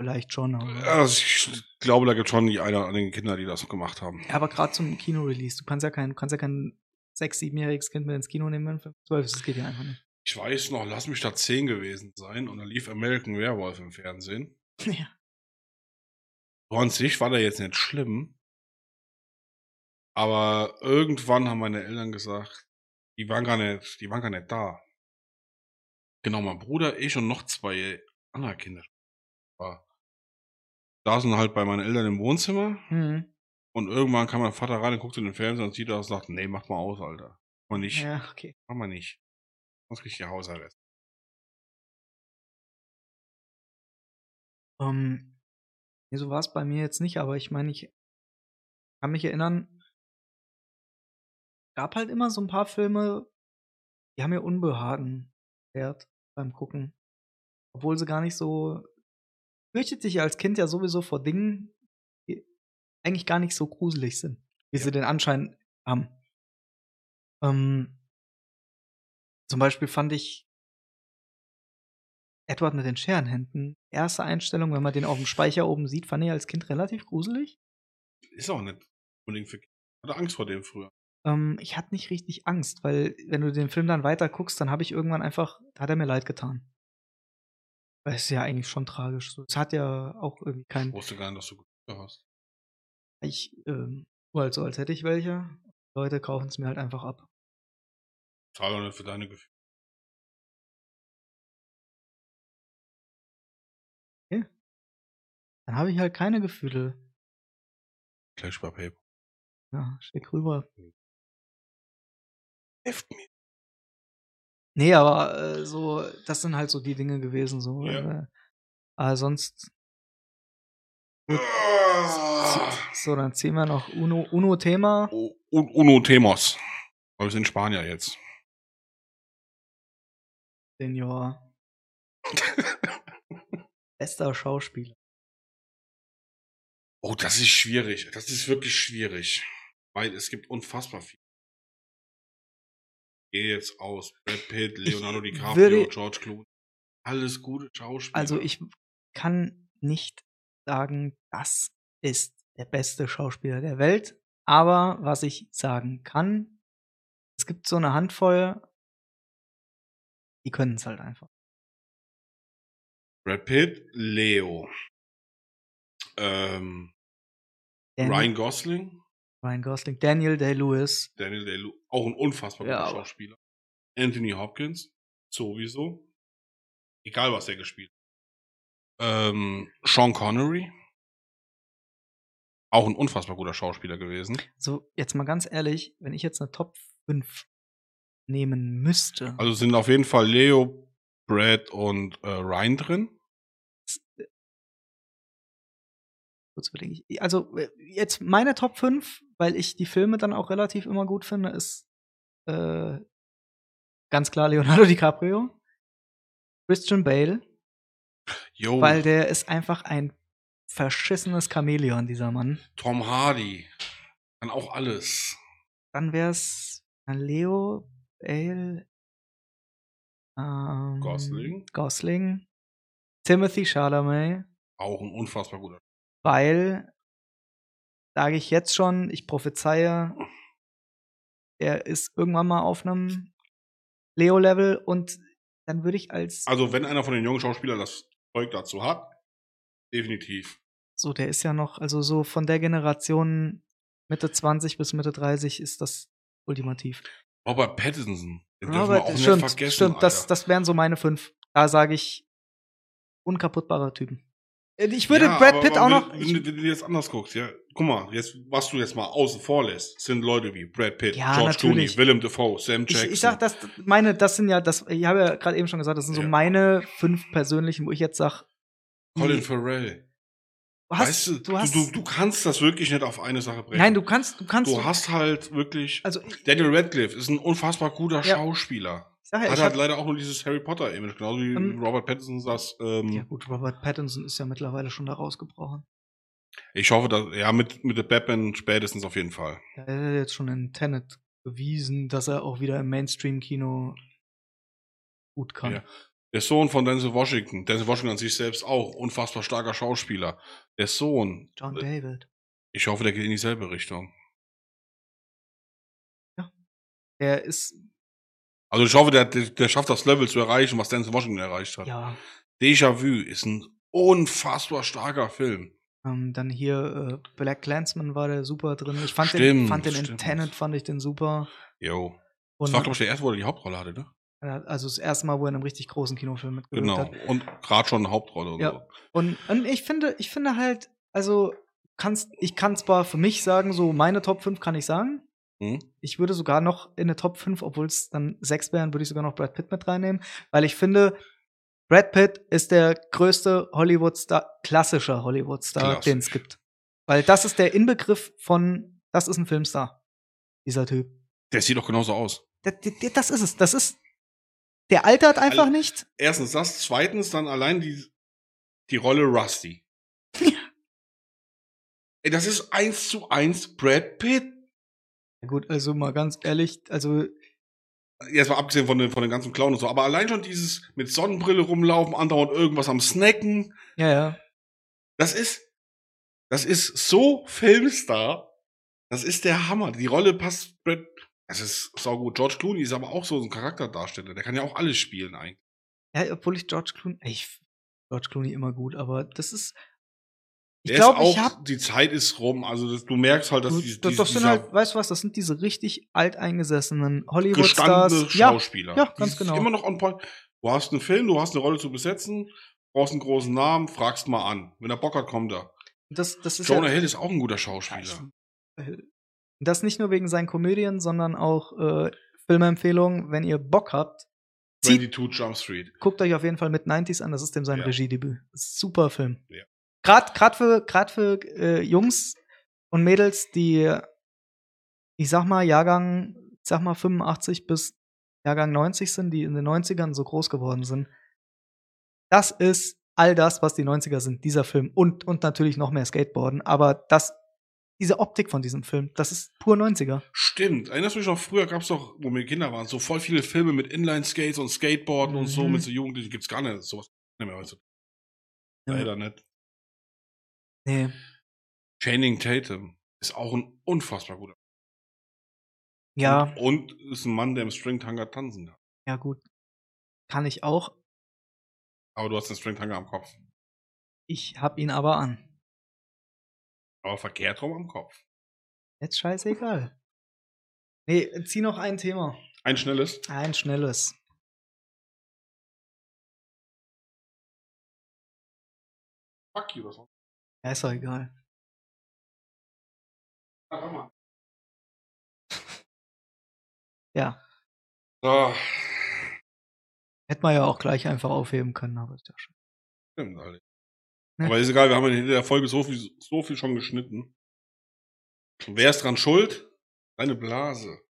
Vielleicht schon. Also ich glaube, da gibt es schon die eine oder anderen Kinder, die das gemacht haben. Ja, aber gerade zum Kino-Release, du kannst ja kein, du kannst ja kein sechs-, siebenjähriges Kind mit ins Kino nehmen, wenn fünf, zwölf ist. Das geht ja einfach nicht. Ich weiß noch, lass mich da 10 gewesen sein und da lief American Werewolf im Fernsehen. *laughs* Ja. So an sich war der jetzt nicht schlimm. Aber irgendwann haben meine Eltern gesagt, die waren gar nicht, die waren gar nicht da. Genau, mein Bruder, ich und noch zwei andere Kinder. War. Da sind halt bei meinen Eltern im Wohnzimmer Hm. und irgendwann kam mein Vater rein und guckte in den Fernseher und sieht das und sagt, nee, mach mal aus, Alter. Mach mal nicht. Ja, okay. Mach mal nicht. Sonst krieg ich ja Hausarrest. Ähm, nee, so war es bei mir jetzt nicht, aber ich meine, ich kann mich erinnern, gab halt immer so ein paar Filme, die haben mir Unbehagen wert beim Gucken. Obwohl sie gar nicht so. Fürchtet sich als Kind ja sowieso vor Dingen, die eigentlich gar nicht so gruselig sind, wie Ja. sie den Anschein haben. Ähm, zum Beispiel fand ich Edward mit den Scherenhänden, erste Einstellung, wenn man den auf dem Speicher oben sieht, fand ich als Kind relativ gruselig. Ist auch nicht unbedingt für Kinder. Hatte Angst vor dem früher. Ähm, ich hatte nicht richtig Angst, weil wenn du den Film dann weiter guckst, dann habe ich irgendwann einfach, da hat er mir leid getan. Weil es ist ja eigentlich schon tragisch. Es hat ja auch irgendwie Ich kein, wusste gar nicht, dass du Gefühle hast. ich, ähm, halt so, als hätte ich welche. Leute kaufen es mir halt einfach ab. Zahl für deine Gefühle. Dann habe ich halt keine Gefühle. Gleich bei PayPal. Ja, schick rüber. Hilft mir. Nee, aber äh, so, das sind halt so die Dinge gewesen, so. Ja. Äh, aber sonst, so, dann ziehen wir noch Uno, Uno-Thema. U- Uno Temos. Aber wir sind Spanier jetzt. Senior. *laughs* Bester Schauspieler. Oh, das ist schwierig. Das ist wirklich schwierig. Weil es gibt unfassbar viel. Gehe jetzt aus. Brad Pitt, Leonardo Ich DiCaprio, würde- George Clooney. Alles gute Schauspieler. Also ich kann nicht sagen, das ist der beste Schauspieler der Welt. Aber was ich sagen kann, es gibt so eine Handvoll, die können es halt einfach. Brad Pitt, Leo. Ähm, Ryan Gosling, Ryan Gosling, Daniel Day-Lewis. Daniel Day auch ein unfassbar Ja, guter aber- Schauspieler. Anthony Hopkins, sowieso. Egal, was er gespielt hat. Ähm, Sean Connery, auch ein unfassbar guter Schauspieler gewesen. So, jetzt mal ganz ehrlich, wenn ich jetzt eine Top 5 nehmen müsste, Also sind auf jeden Fall Leo, Brad und äh, Ryan drin. kurz überlege ich. Also, äh, jetzt meine Top 5, weil ich die Filme dann auch relativ immer gut finde, ist äh, ganz klar Leonardo *laughs* DiCaprio, Christian Bale, Jo, weil der ist einfach ein verschissenes Chamäleon, dieser Mann. Tom Hardy. Kann auch alles. Dann wär's Leo, Bale, ähm, Gosling. Gosling, Timothy Chalamet, Auch ein unfassbar guter. weil, sage ich jetzt schon, ich prophezeie, er ist irgendwann mal auf einem Leo-Level und dann würde ich als, Also, wenn einer von den jungen Schauspielern das Zeug dazu hat, definitiv. so, der ist ja noch, also so von der Generation Mitte 20 bis Mitte 30 ist das ultimativ. Robert Pattinson. Den Robert, auch nicht stimmt, vergessen. stimmt, das, Alter. das wären so meine fünf. Da sage ich unkaputtbare Typen. Äh, Ich würde Ja, Brad aber- Pitt aber auch noch. Wenn, Ich, wenn, wenn du jetzt anders guckst, ja, guck mal, jetzt, was du jetzt mal außen vor lässt, sind Leute wie Brad Pitt, Ja, George natürlich. Clooney, Willem Dafoe, Sam Ich, Jackson. ich sag, das, meine, das sind ja, das, ich habe ja gerade eben schon gesagt, das sind so Ja. meine fünf persönlichen, wo ich jetzt sag, Colin nee, Farrell. du hast, weißt du, du hast, du, du kannst das wirklich nicht auf eine Sache brechen. nein, du kannst, du kannst, Du hast halt wirklich. also ich, Daniel Radcliffe ist ein unfassbar guter Ja. Schauspieler. ich ja, Hat ich halt leider auch nur dieses Harry Potter-Image, genauso wie Ähm, Robert Pattinson das. Ähm, ja gut, Robert Pattinson ist ja mittlerweile schon da rausgebrochen. Ich hoffe, dass, ja, mit, mit The Batman spätestens auf jeden Fall. Ja, Er hat jetzt schon in Tenet bewiesen, dass er auch wieder im Mainstream-Kino gut kann. Ja. Der Sohn von Denzel Washington, Denzel Washington an sich selbst auch, unfassbar starker Schauspieler. Der Sohn, John äh, David. ich hoffe, der geht in dieselbe Richtung. Der ist, Also ich hoffe, der, der, der schafft das Level zu erreichen, was Denzel Washington erreicht hat. ja, Déjà-vu ist ein unfassbar starker Film. Ähm, dann hier äh, Black Clansman war der super drin. Ich fand den, Stimmt, fand den in stimmt. Tenet, fand ich den super. Jo. Das war, glaube ich, der erste, wo er die Hauptrolle hatte, ne? also das erste Mal, wo er in einem richtig großen Kinofilm mitgewirkt Genau. hat. Und gerade schon eine Hauptrolle. Und Ja. so. Und, und ich finde, ich finde halt, also kannst, ich kann zwar für mich sagen, so meine Top 5 kann ich sagen. Hm? Ich würde sogar noch in eine Top 5, obwohl es dann 6 wären, würde ich sogar noch Brad Pitt mit reinnehmen, weil ich finde, Brad Pitt ist der größte Hollywood-Star, klassischer Hollywood-Star, Klassisch. den es gibt. Weil das ist der Inbegriff von, das ist ein Filmstar, dieser Typ. Der sieht doch genauso aus. Das, das- ist es. Das ist, der altert einfach Al- nicht. Erstens das, zweitens dann allein die, die Rolle Rusty. Ey, das ist eins zu eins Brad Pitt. Ja, Gut, also mal ganz ehrlich, also Jetzt mal abgesehen von den, von den ganzen Clown und so, aber allein schon dieses mit Sonnenbrille rumlaufen, andauernd irgendwas am Snacken, ja, ja. das ist, das ist so Filmstar. Das ist der Hammer. Die Rolle passt das ist saugut. George Clooney ist aber auch so ein Charakterdarsteller. Der kann ja auch alles spielen eigentlich. Ja, obwohl ich George Clooney, ich George Clooney immer gut, aber das ist, ich glaube, ich auch, habe, die Zeit ist rum. Also das, du merkst halt, dass das, die, das, das sind halt, weißt du was, das sind diese richtig alteingesessenen Hollywood-Stars. gestandene Ja, Schauspieler. ja, Die ganz genau. Immer noch on point. Du hast einen Film, du hast eine Rolle zu besetzen, brauchst einen großen Namen, fragst mal an. Wenn er Bock hat, kommt er. das, das ist Jonah ja, Hill ist auch ein guter Ja, Schauspieler. das nicht nur wegen seinen Komödien, sondern auch äh, Filmempfehlungen, wenn ihr Bock habt, zieht 22 Jump Street. guckt euch auf jeden Fall mit 90s an, das ist dem sein Ja. Regiedebüt. Super Film. Ja. Gerade grad für, grad für äh, Jungs und Mädels, die, ich sag mal, Jahrgang, ich sag mal 85 bis Jahrgang 90 sind, die in den 90ern so groß geworden sind. Das ist all das, was die 90er sind, dieser Film. Und, und natürlich noch mehr Skateboarden. Aber das, diese Optik von diesem Film, das ist pur 90er. Stimmt. Erinnerst du dich noch, früher gab es doch, wo wir Kinder waren, so voll viele Filme mit Inline-Skates und Skateboarden und so Mhm. mit so Jugendlichen. Gibt's gar nicht. Sowas nicht mehr heute. Ja. Leider nicht. Nee. Channing Tatum ist auch ein unfassbar guter. Ja, Und, und ist ein Mann, der im Stringtanger tanzen kann. ja gut. Kann ich auch. Aber du hast den Stringtanger am Kopf. Ich hab ihn aber an. Aber verkehrt rum am Kopf. Jetzt scheißegal. Nee, zieh noch ein Thema. Ein schnelles. Ein schnelles. Fuck you, das war. Ja, ist doch egal. Ja. *laughs* So, Hätte man ja auch gleich einfach aufheben können, aber ist ja schon. stimmt, Alter. Ne? Aber ist egal, wir haben in der Folge so viel, so viel schon geschnitten. Wer ist dran schuld? Deine Blase.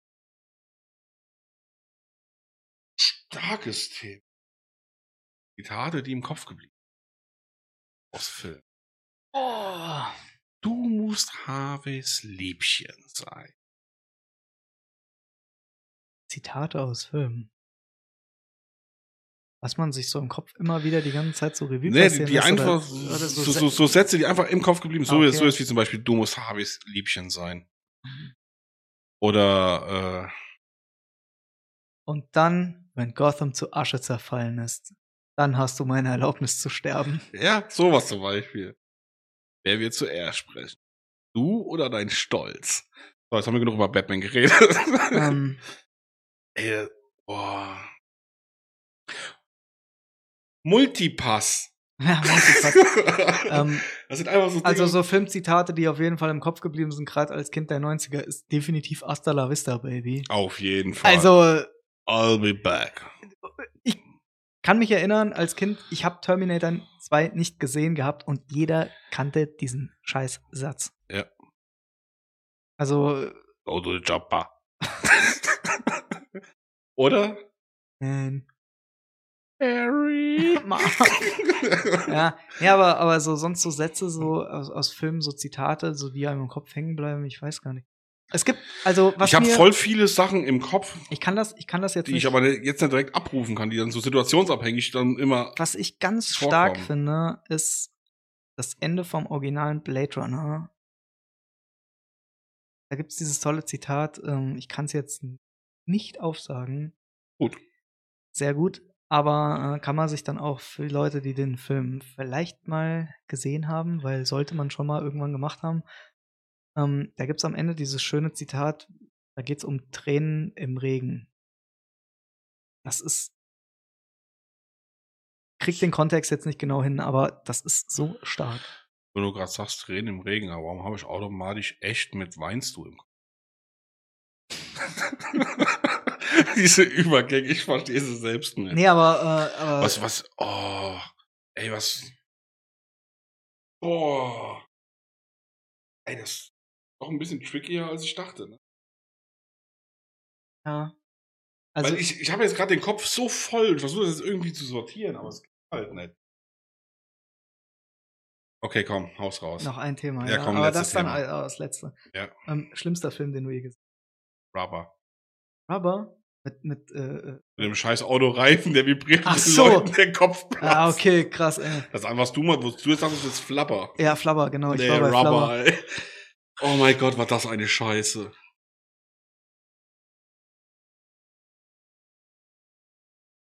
Starkes Thema. Zitate, die im Kopf geblieben. Aus Film. Oh. Du musst Harveys Liebchen sein. Zitate aus Filmen. Was man sich so im Kopf immer wieder die ganze Zeit so Revue Nee, die, passieren die lässt einfach oder- so, oder so, so, so Sätze, die einfach im Kopf geblieben sind. So, Ah, ist, okay. so ist wie zum Beispiel, du musst Harveys Liebchen sein. Oder, äh, Und dann, wenn Gotham zu Asche zerfallen ist, dann hast du meine Erlaubnis zu sterben. Ja, sowas zum Beispiel. Wer wird zuerst sprechen? Du oder dein Stolz? So, jetzt haben wir genug über Batman geredet. ähm, *laughs* Ey, boah. Multipass. *laughs* Ja, *laughs* ähm, das sind einfach so Dinge. Also so Filmzitate, die auf jeden Fall im Kopf geblieben sind, gerade als Kind der 90er, ist definitiv Hasta la Vista, Baby. Auf jeden Fall. Also, I'll be back. Kann mich erinnern, als Kind, ich habe Terminator 2 nicht gesehen gehabt und jeder kannte diesen Scheißsatz. Ja. Also, Go to the chopper. Oder? ähm, Harry. *laughs* Ja, ja, aber, aber so sonst so Sätze so aus, aus Filmen, so Zitate, so die einem im Kopf hängen bleiben, ich weiß gar nicht. Es gibt, also was ich habe voll viele Sachen im Kopf, ich kann das, ich kann das jetzt die nicht. ich aber jetzt nicht direkt abrufen kann, die dann so situationsabhängig dann immer. was ich ganz stark vorkommen. finde, ist das Ende vom originalen Blade Runner. Da gibt es dieses tolle Zitat, ähm, ich kann es jetzt nicht aufsagen. Gut. Sehr gut, aber äh, kann man sich dann auch für die Leute, die den Film vielleicht mal gesehen haben, weil sollte man schon mal irgendwann gemacht haben, ähm, da gibt es am Ende dieses schöne Zitat, da geht es um Tränen im Regen. Das ist. Krieg den Kontext jetzt nicht genau hin, aber das ist so stark. Wenn du gerade sagst, Tränen im Regen, aber warum habe ich automatisch echt mit weinst du im Kopf? *laughs* Diese Übergänge, ich verstehe sie selbst nicht. Nee, aber, äh, aber Was, was, oh, ey, was, oh, ey, das doch ein bisschen trickier, als ich dachte, ne? ja. Also Weil ich, ich habe jetzt gerade den Kopf so voll, ich versuche das jetzt irgendwie zu sortieren, aber es geht halt nicht. Okay, komm, haus raus. noch ein Thema, Ja, ja. komm, aber das dann Thema. äh, das letzte. Ja. Ähm, schlimmster Film, den du je gesehen Rubber. hast. Rubber mit mit äh, äh, Mit dem scheiß Autoreifen, der vibriert Ach und so. Leuten den Kopf platzt. Ah, okay, krass, ey. Das ist einfach, was du mal, was du jetzt sagst, ist Flapper. Ja, Flabber, genau. Ich Nee, war bei Rubber, Flabber. ey. Oh mein Gott, war das eine Scheiße.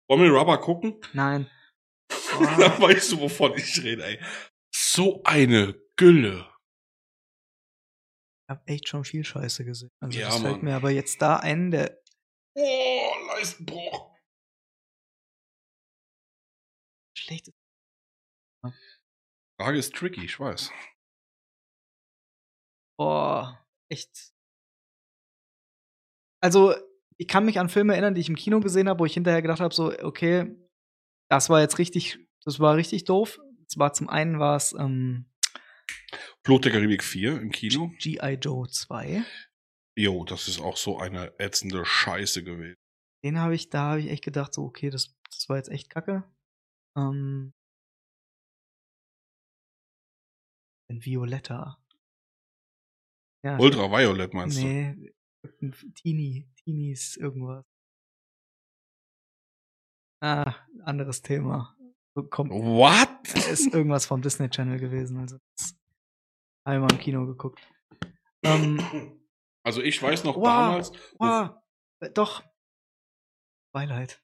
Wollen wir Rubber gucken? Nein. *laughs* Dann weißt du, wovon ich rede, ey. So eine Gülle. Ich habe echt schon viel Scheiße gesehen. Also Ja, das fällt Mann. mir aber jetzt da ein, der Oh, Leistenbruch. schlecht ist. Frage ist tricky, ich weiß. Boah, echt. Also, ich kann mich an Filme erinnern, die ich im Kino gesehen habe, wo ich hinterher gedacht habe, so, okay, das war jetzt richtig, das war richtig doof. Es war zum einen war es ähm, Blut der Karibik 4 im Kino. G.I. Joe 2. Jo, das ist auch so eine ätzende Scheiße gewesen. Den habe ich, da habe ich echt gedacht, so, okay, das, das war jetzt echt kacke. Ähm, in Violetta. Ja, Ultraviolet meinst du? nee, Teenie, Teenies, irgendwas. Ah, anderes Thema. Kommt, What? ist irgendwas vom Disney Channel gewesen, also das habe ich mal im Kino geguckt. Ähm, Also ich weiß noch Wow. damals, wow, äh, doch. Twilight.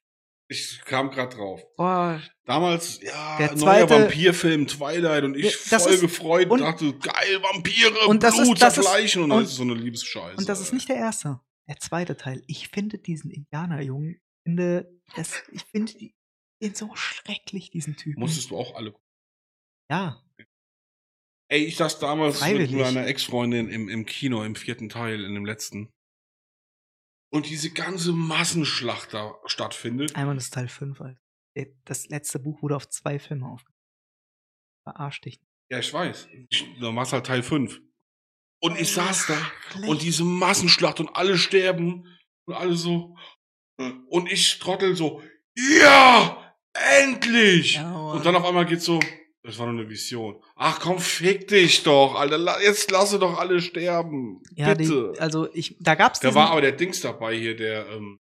Ich kam gerade drauf. Boah, Damals, ja, Der neuer zweite- Vampirfilm Twilight und ich das voll ist- gefreut und- dachte, geil, Vampire, Und das ist- Blut, das ist- zerfleischen und, und- das ist so eine Liebesscheiße. Und das ist nicht der erste. Der zweite Teil. Ich finde diesen Indianerjungen, ich finde, das, ich finde den so schrecklich, diesen Typen. Musstest du auch alle ja, Ey, ich saß damals Freiwillig. mit meiner Ex-Freundin im, im Kino, im vierten Teil, in dem letzten. Und diese ganze Massenschlacht da stattfindet. einmal das Teil 5, Alter. Das letzte Buch wurde auf zwei Filme aufgenommen. Verarscht dich. Ja, ich weiß. Ich, da war halt Teil 5. Und ich saß da Schlecht. und diese Massenschlacht und alle sterben und alle so. Und ich trottel so, ja, endlich! Ja, und dann auf einmal geht's so, das war nur eine Vision. Ach komm, fick dich doch, Alter, jetzt lasse doch alle sterben. ja, Bitte. Die, also ich, da gab's da war aber der Dings dabei hier, der, ähm,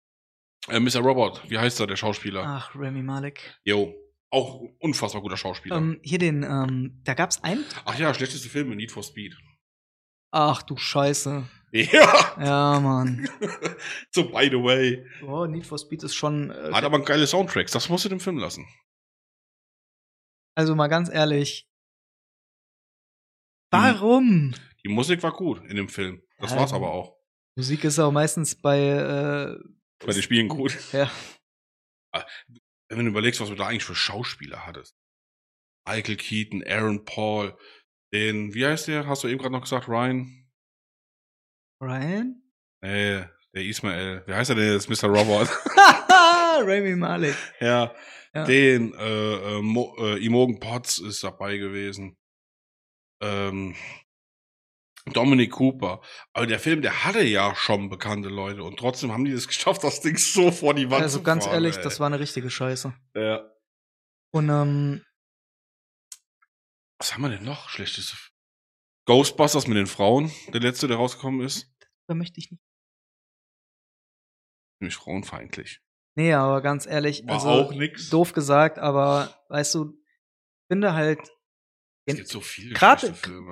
äh, Mr. Robot, wie heißt er, der Schauspieler? Ach, Remy Malek. Jo, auch unfassbar guter Schauspieler. Ähm, hier den, ähm, da gab's einen. Ach ja, schlechteste Film in Need for Speed. Ach du Scheiße. *laughs* Ja, Ja, Mann. *laughs* so by the way. Oh, Need for Speed ist schon. Äh, Hat aber geile Soundtracks, das musst du dem Film lassen. Also mal ganz ehrlich. Warum? Die Musik war gut in dem Film. Das Ja, war's aber auch. Musik ist auch meistens bei. Äh, Bei den Spielen gut. ja. Wenn du überlegst, was du da eigentlich für Schauspieler hattest. Michael Keaton, Aaron Paul, den, wie heißt der? Hast du eben gerade noch gesagt, Ryan? Ryan? Nee, der Ismael. Wie heißt er denn jetzt, Mr. Robert? *laughs* Rami Malek. ja, Ja. den, äh, äh, Mo, äh, Imogen Potts ist dabei gewesen. Ähm, Dominic Cooper. Aber der Film, der hatte ja schon bekannte Leute und trotzdem haben die es *laughs* geschafft, das Ding so vor die Wand Also zu ganz fahren, ehrlich, ey. das war eine richtige Scheiße. Ja. Und ähm, Was haben wir denn noch? Schlechteste. F- Ghostbusters mit den Frauen, der letzte, der rausgekommen ist. da möchte ich nicht. Nämlich frauenfeindlich. Nee, aber ganz ehrlich, War also auch nix. doof gesagt, aber weißt du, ich finde halt, Es gibt so viele Gerade- Filme,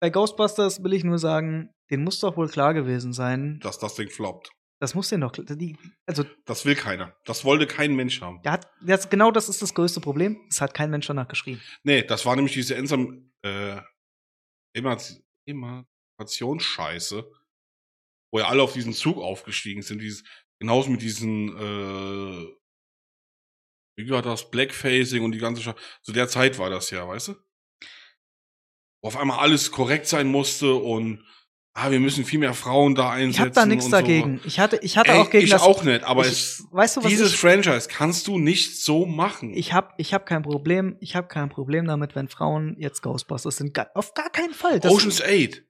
bei Ghostbusters will ich nur sagen, den muss doch wohl klar gewesen sein. dass das Ding floppt. Das muss den doch. Die, also, Das will keiner. Das wollte kein Mensch haben. der hat, das, genau das ist das größte Problem. Es hat kein Mensch danach geschrieben. Nee, das war nämlich diese Ensam, äh, Emanzi- Emanzipationsscheiße, wo ja alle auf diesen Zug aufgestiegen sind. Dieses, genauso mit diesen, äh, wie war das, Blackfacing und die ganze Scheiße. Zu der Zeit war das ja, weißt du? Wo auf einmal alles korrekt sein musste und ah, wir müssen viel mehr Frauen da einsetzen. Ich habe da nichts dagegen. Ich hatte, ich hatte Ey, auch gegen ich das. auch nicht, aber ich, es, weißt du was? dieses ich, Franchise kannst du nicht so machen. ich habe, ich habe kein Problem. Ich habe kein Problem damit, wenn Frauen jetzt Ghostbusters sind. Auf gar keinen Fall. Das, Ocean's 8.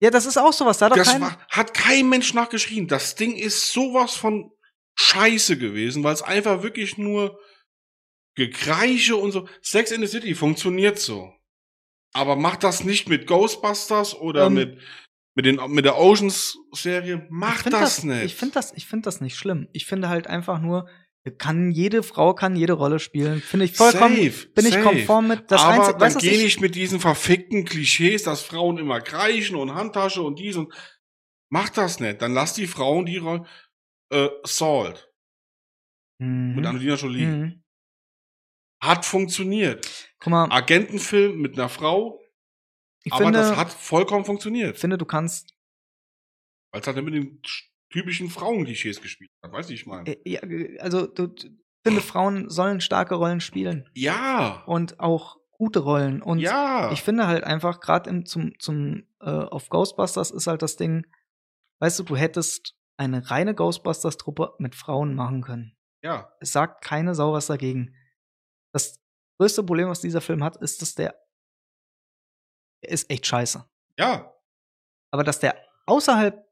ja, das ist auch sowas. Da hat Das kein, war, hat kein Mensch nachgeschrien. Das Ding ist sowas von scheiße gewesen, weil es einfach wirklich nur Gekreiche und so. Sex in the City funktioniert so. Aber macht das nicht mit Ghostbusters oder Ähm, mit, mit, den, mit der Oceans-Serie. Macht find das, nicht. Ich finde das, ich finde das nicht schlimm. Ich finde halt einfach nur, kann jede Frau kann jede Rolle spielen. Finde ich vollkommen. Safe, bin ich safe. konform mit. Das Aber Einzige, dann weißt geh ich- nicht mit diesen verfickten Klischees, dass Frauen immer kreischen und Handtasche und dies und. Mach das nicht. Dann lass die Frauen die Rollen. Äh, Salt Mhm. mit Angelina Jolie. Mhm. Hat funktioniert. Guck mal, Agentenfilm mit einer Frau, ich aber finde, das hat vollkommen funktioniert. ich finde, du kannst. Weil es halt mit den typischen Frauenklischees gespielt hat. Wie ich meine? äh, Ja, also, du, ich finde, Frauen sollen starke Rollen spielen. Ja. Und auch gute Rollen. Und ja. ich finde halt einfach, gerade zum, zum äh, auf Ghostbusters ist halt das Ding, weißt du, du hättest eine reine Ghostbusters-Truppe mit Frauen machen können. ja. Es sagt keine Sau was dagegen. Das größte Problem, was dieser Film hat, ist, dass der, der ist echt scheiße. Ja. Aber dass der außerhalb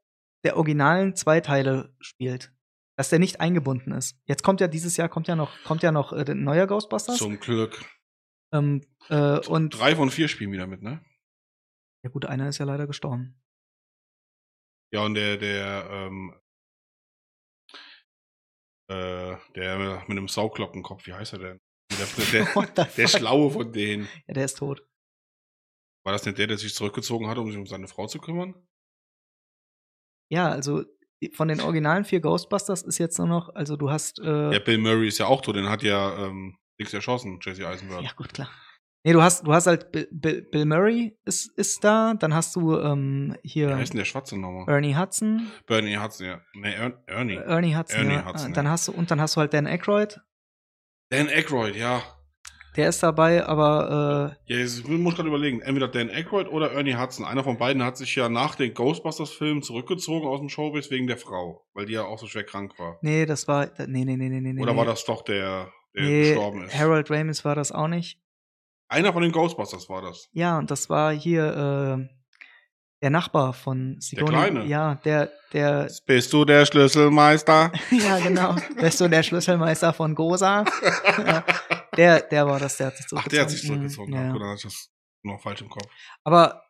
der originalen zwei Teile spielt, dass der nicht eingebunden ist. Jetzt kommt ja dieses Jahr kommt ja noch kommt ja noch äh, ein neuer Ghostbusters. Zum Glück. Ähm, äh, und Drei von vier spielen wieder mit, ne? ja gut, einer ist ja leider gestorben. Ja, und der, der, ähm, äh, der mit dem Sauglockenkopf, wie heißt er denn? Der, der, der? *laughs* Schlaue von denen. Ja, der ist tot. War das nicht der, der sich zurückgezogen hat, um sich um seine Frau zu kümmern? Ja, also von den originalen vier Ghostbusters ist jetzt nur noch, also du hast äh, Der Bill Murray ist ja auch tot, den hat ja ähm, nix erschossen, Jesse Eisenberg. Ja, gut, klar. Nee, du hast, du hast halt Bill, Bill, Bill Murray ist, ist da, dann hast du ähm, hier heißt denn der Schwarze nochmal? Ernie Hudson. Bernie Hudson, ja. Nee, Er- Ernie. Ernie Hudson, Ernie ja. Hudson, dann ja. hast du, und dann hast du halt Dan Aykroyd, Dan Aykroyd, ja. Der ist dabei, aber Ja, jetzt, ich muss gerade überlegen, entweder Dan Aykroyd oder Ernie Hudson. Einer von beiden hat sich ja nach den Ghostbusters-Filmen zurückgezogen aus dem Showbiz wegen der Frau, weil die ja auch so schwer krank war. äh, nee, das war, nee, nee, nee, nee, nee. Oder war das doch der, der nee, gestorben ist? Harold Ramis war das auch nicht. Einer von den Ghostbusters war das. Ja, und das war hier äh, der Nachbar von Sigourney. Kleine? Ja, der, der, Bist du der Schlüsselmeister? *laughs* ja, genau. Bist du der Schlüsselmeister von Gosa? *laughs* der, der war das, der hat sich Ach, der hat sich Mhm, zurückgezogen. Ja. Ja. Dann hatte ich das noch falsch im Kopf. Aber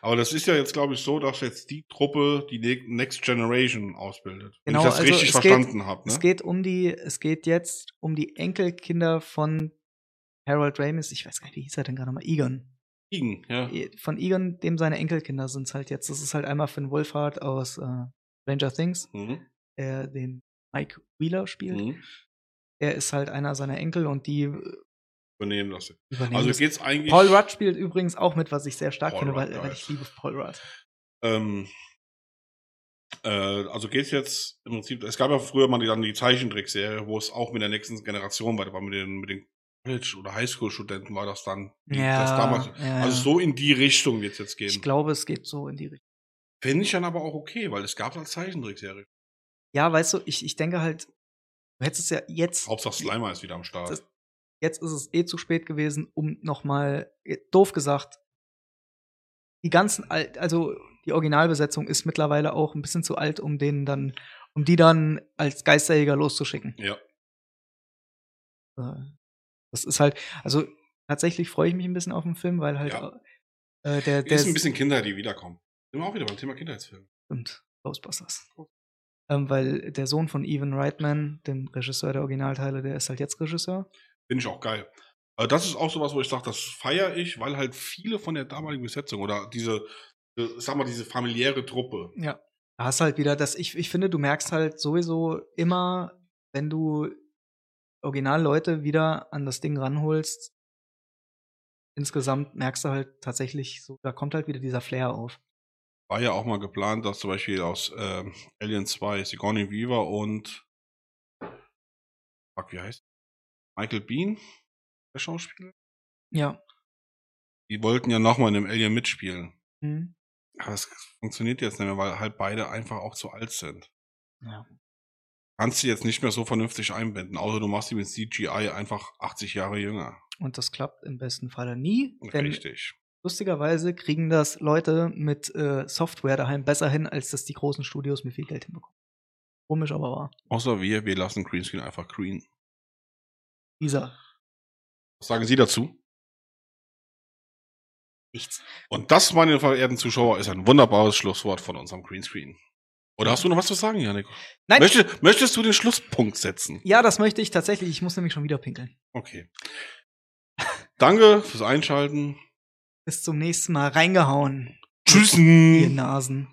Aber das ist ja jetzt, glaube ich, so, dass jetzt die Truppe die Ne- Next Generation ausbildet. Wenn Genau, ich das also richtig es geht- verstanden habe. Es Ne? geht um die, es geht jetzt um die Enkelkinder von Harold Ramis. Ich weiß gar nicht, wie hieß er denn gerade mal? Egon. Igen, ja. Von Egon, dem seine Enkelkinder sind halt jetzt. Das ist halt einmal Finn Wolfhard aus äh, Stranger Things, Mhm. der den Mike Wheeler spielt. Mhm. Er ist halt einer seiner Enkel und die äh, Übernehmen das. übernehmen Also das. geht's eigentlich. Paul Rudd spielt übrigens auch mit, was ich sehr stark Paul finde, weil, weil ich liebe Paul Rudd. Ähm, äh, also geht's jetzt im Prinzip, es gab ja früher mal die, dann die Zeichentrickserie, wo es auch mit der nächsten Generation weiter war, mit den, mit den College- oder Highschool-Studenten war das dann. Ja, das damals, ja, also so in die Richtung wird es jetzt gehen. Ich glaube, es geht so in die Richtung. Finde ich dann aber auch okay, weil es gab es als Zeichentrickserie. Ja, weißt du, ich, ich denke halt, du hättest es ja jetzt, Hauptsache Slimer ist wieder am Start. Das- jetzt ist es eh zu spät gewesen, um nochmal, doof gesagt, die ganzen, Al- also die Originalbesetzung ist mittlerweile auch ein bisschen zu alt, um denen dann, um die dann als Geisterjäger loszuschicken. ja. Das ist halt, also tatsächlich freue ich mich ein bisschen auf den Film, weil halt Ja. äh, der, der ist ein bisschen Kinder, die wiederkommen. Sind wir auch wieder beim Thema Kindheitsfilm. Stimmt, Ghostbusters. Ähm, weil der Sohn von Evan Reitman, dem Regisseur der Originalteile, der ist halt jetzt Regisseur. Finde ich auch geil. Aber das ist auch sowas, wo ich sage, das feiere ich, weil halt viele von der damaligen Besetzung oder diese, äh, sag mal, diese familiäre Truppe. Ja. Da hast halt wieder das, ich, ich finde, du merkst halt sowieso immer, wenn du Originalleute wieder an das Ding ranholst, insgesamt merkst du halt tatsächlich so, da kommt halt wieder dieser Flair auf. War ja auch mal geplant, dass zum Beispiel aus ähm, Alien 2 Sigourney Weaver und fuck, wie heißt Michael Bean, der Schauspieler? Ja. Die wollten ja nochmal in dem Alien mitspielen. Mhm. Aber das funktioniert jetzt nicht mehr, weil halt beide einfach auch zu alt sind. ja. Kannst du jetzt nicht mehr so vernünftig einbinden, außer du machst die mit CGI einfach 80 Jahre jünger. Und das klappt im besten Falle nie. Denn Richtig. lustigerweise kriegen das Leute mit äh, Software daheim besser hin, als das die großen Studios mit viel Geld hinbekommen. Komisch, aber wahr. Außer wir, wir lassen Greenscreen einfach green. Dieser. Was sagen Sie dazu? Nichts. Und das, meine verehrten Zuschauer, ist ein wunderbares Schlusswort von unserem Greenscreen. Oder hast du noch was zu sagen, Janik? Nein. Möchte, möchtest du den Schlusspunkt setzen? Ja, das möchte ich tatsächlich. Ich muss nämlich schon wieder pinkeln. Okay. Danke fürs Einschalten. Bis zum nächsten Mal. Reingehauen. Ihr Tschüssen. Nasen.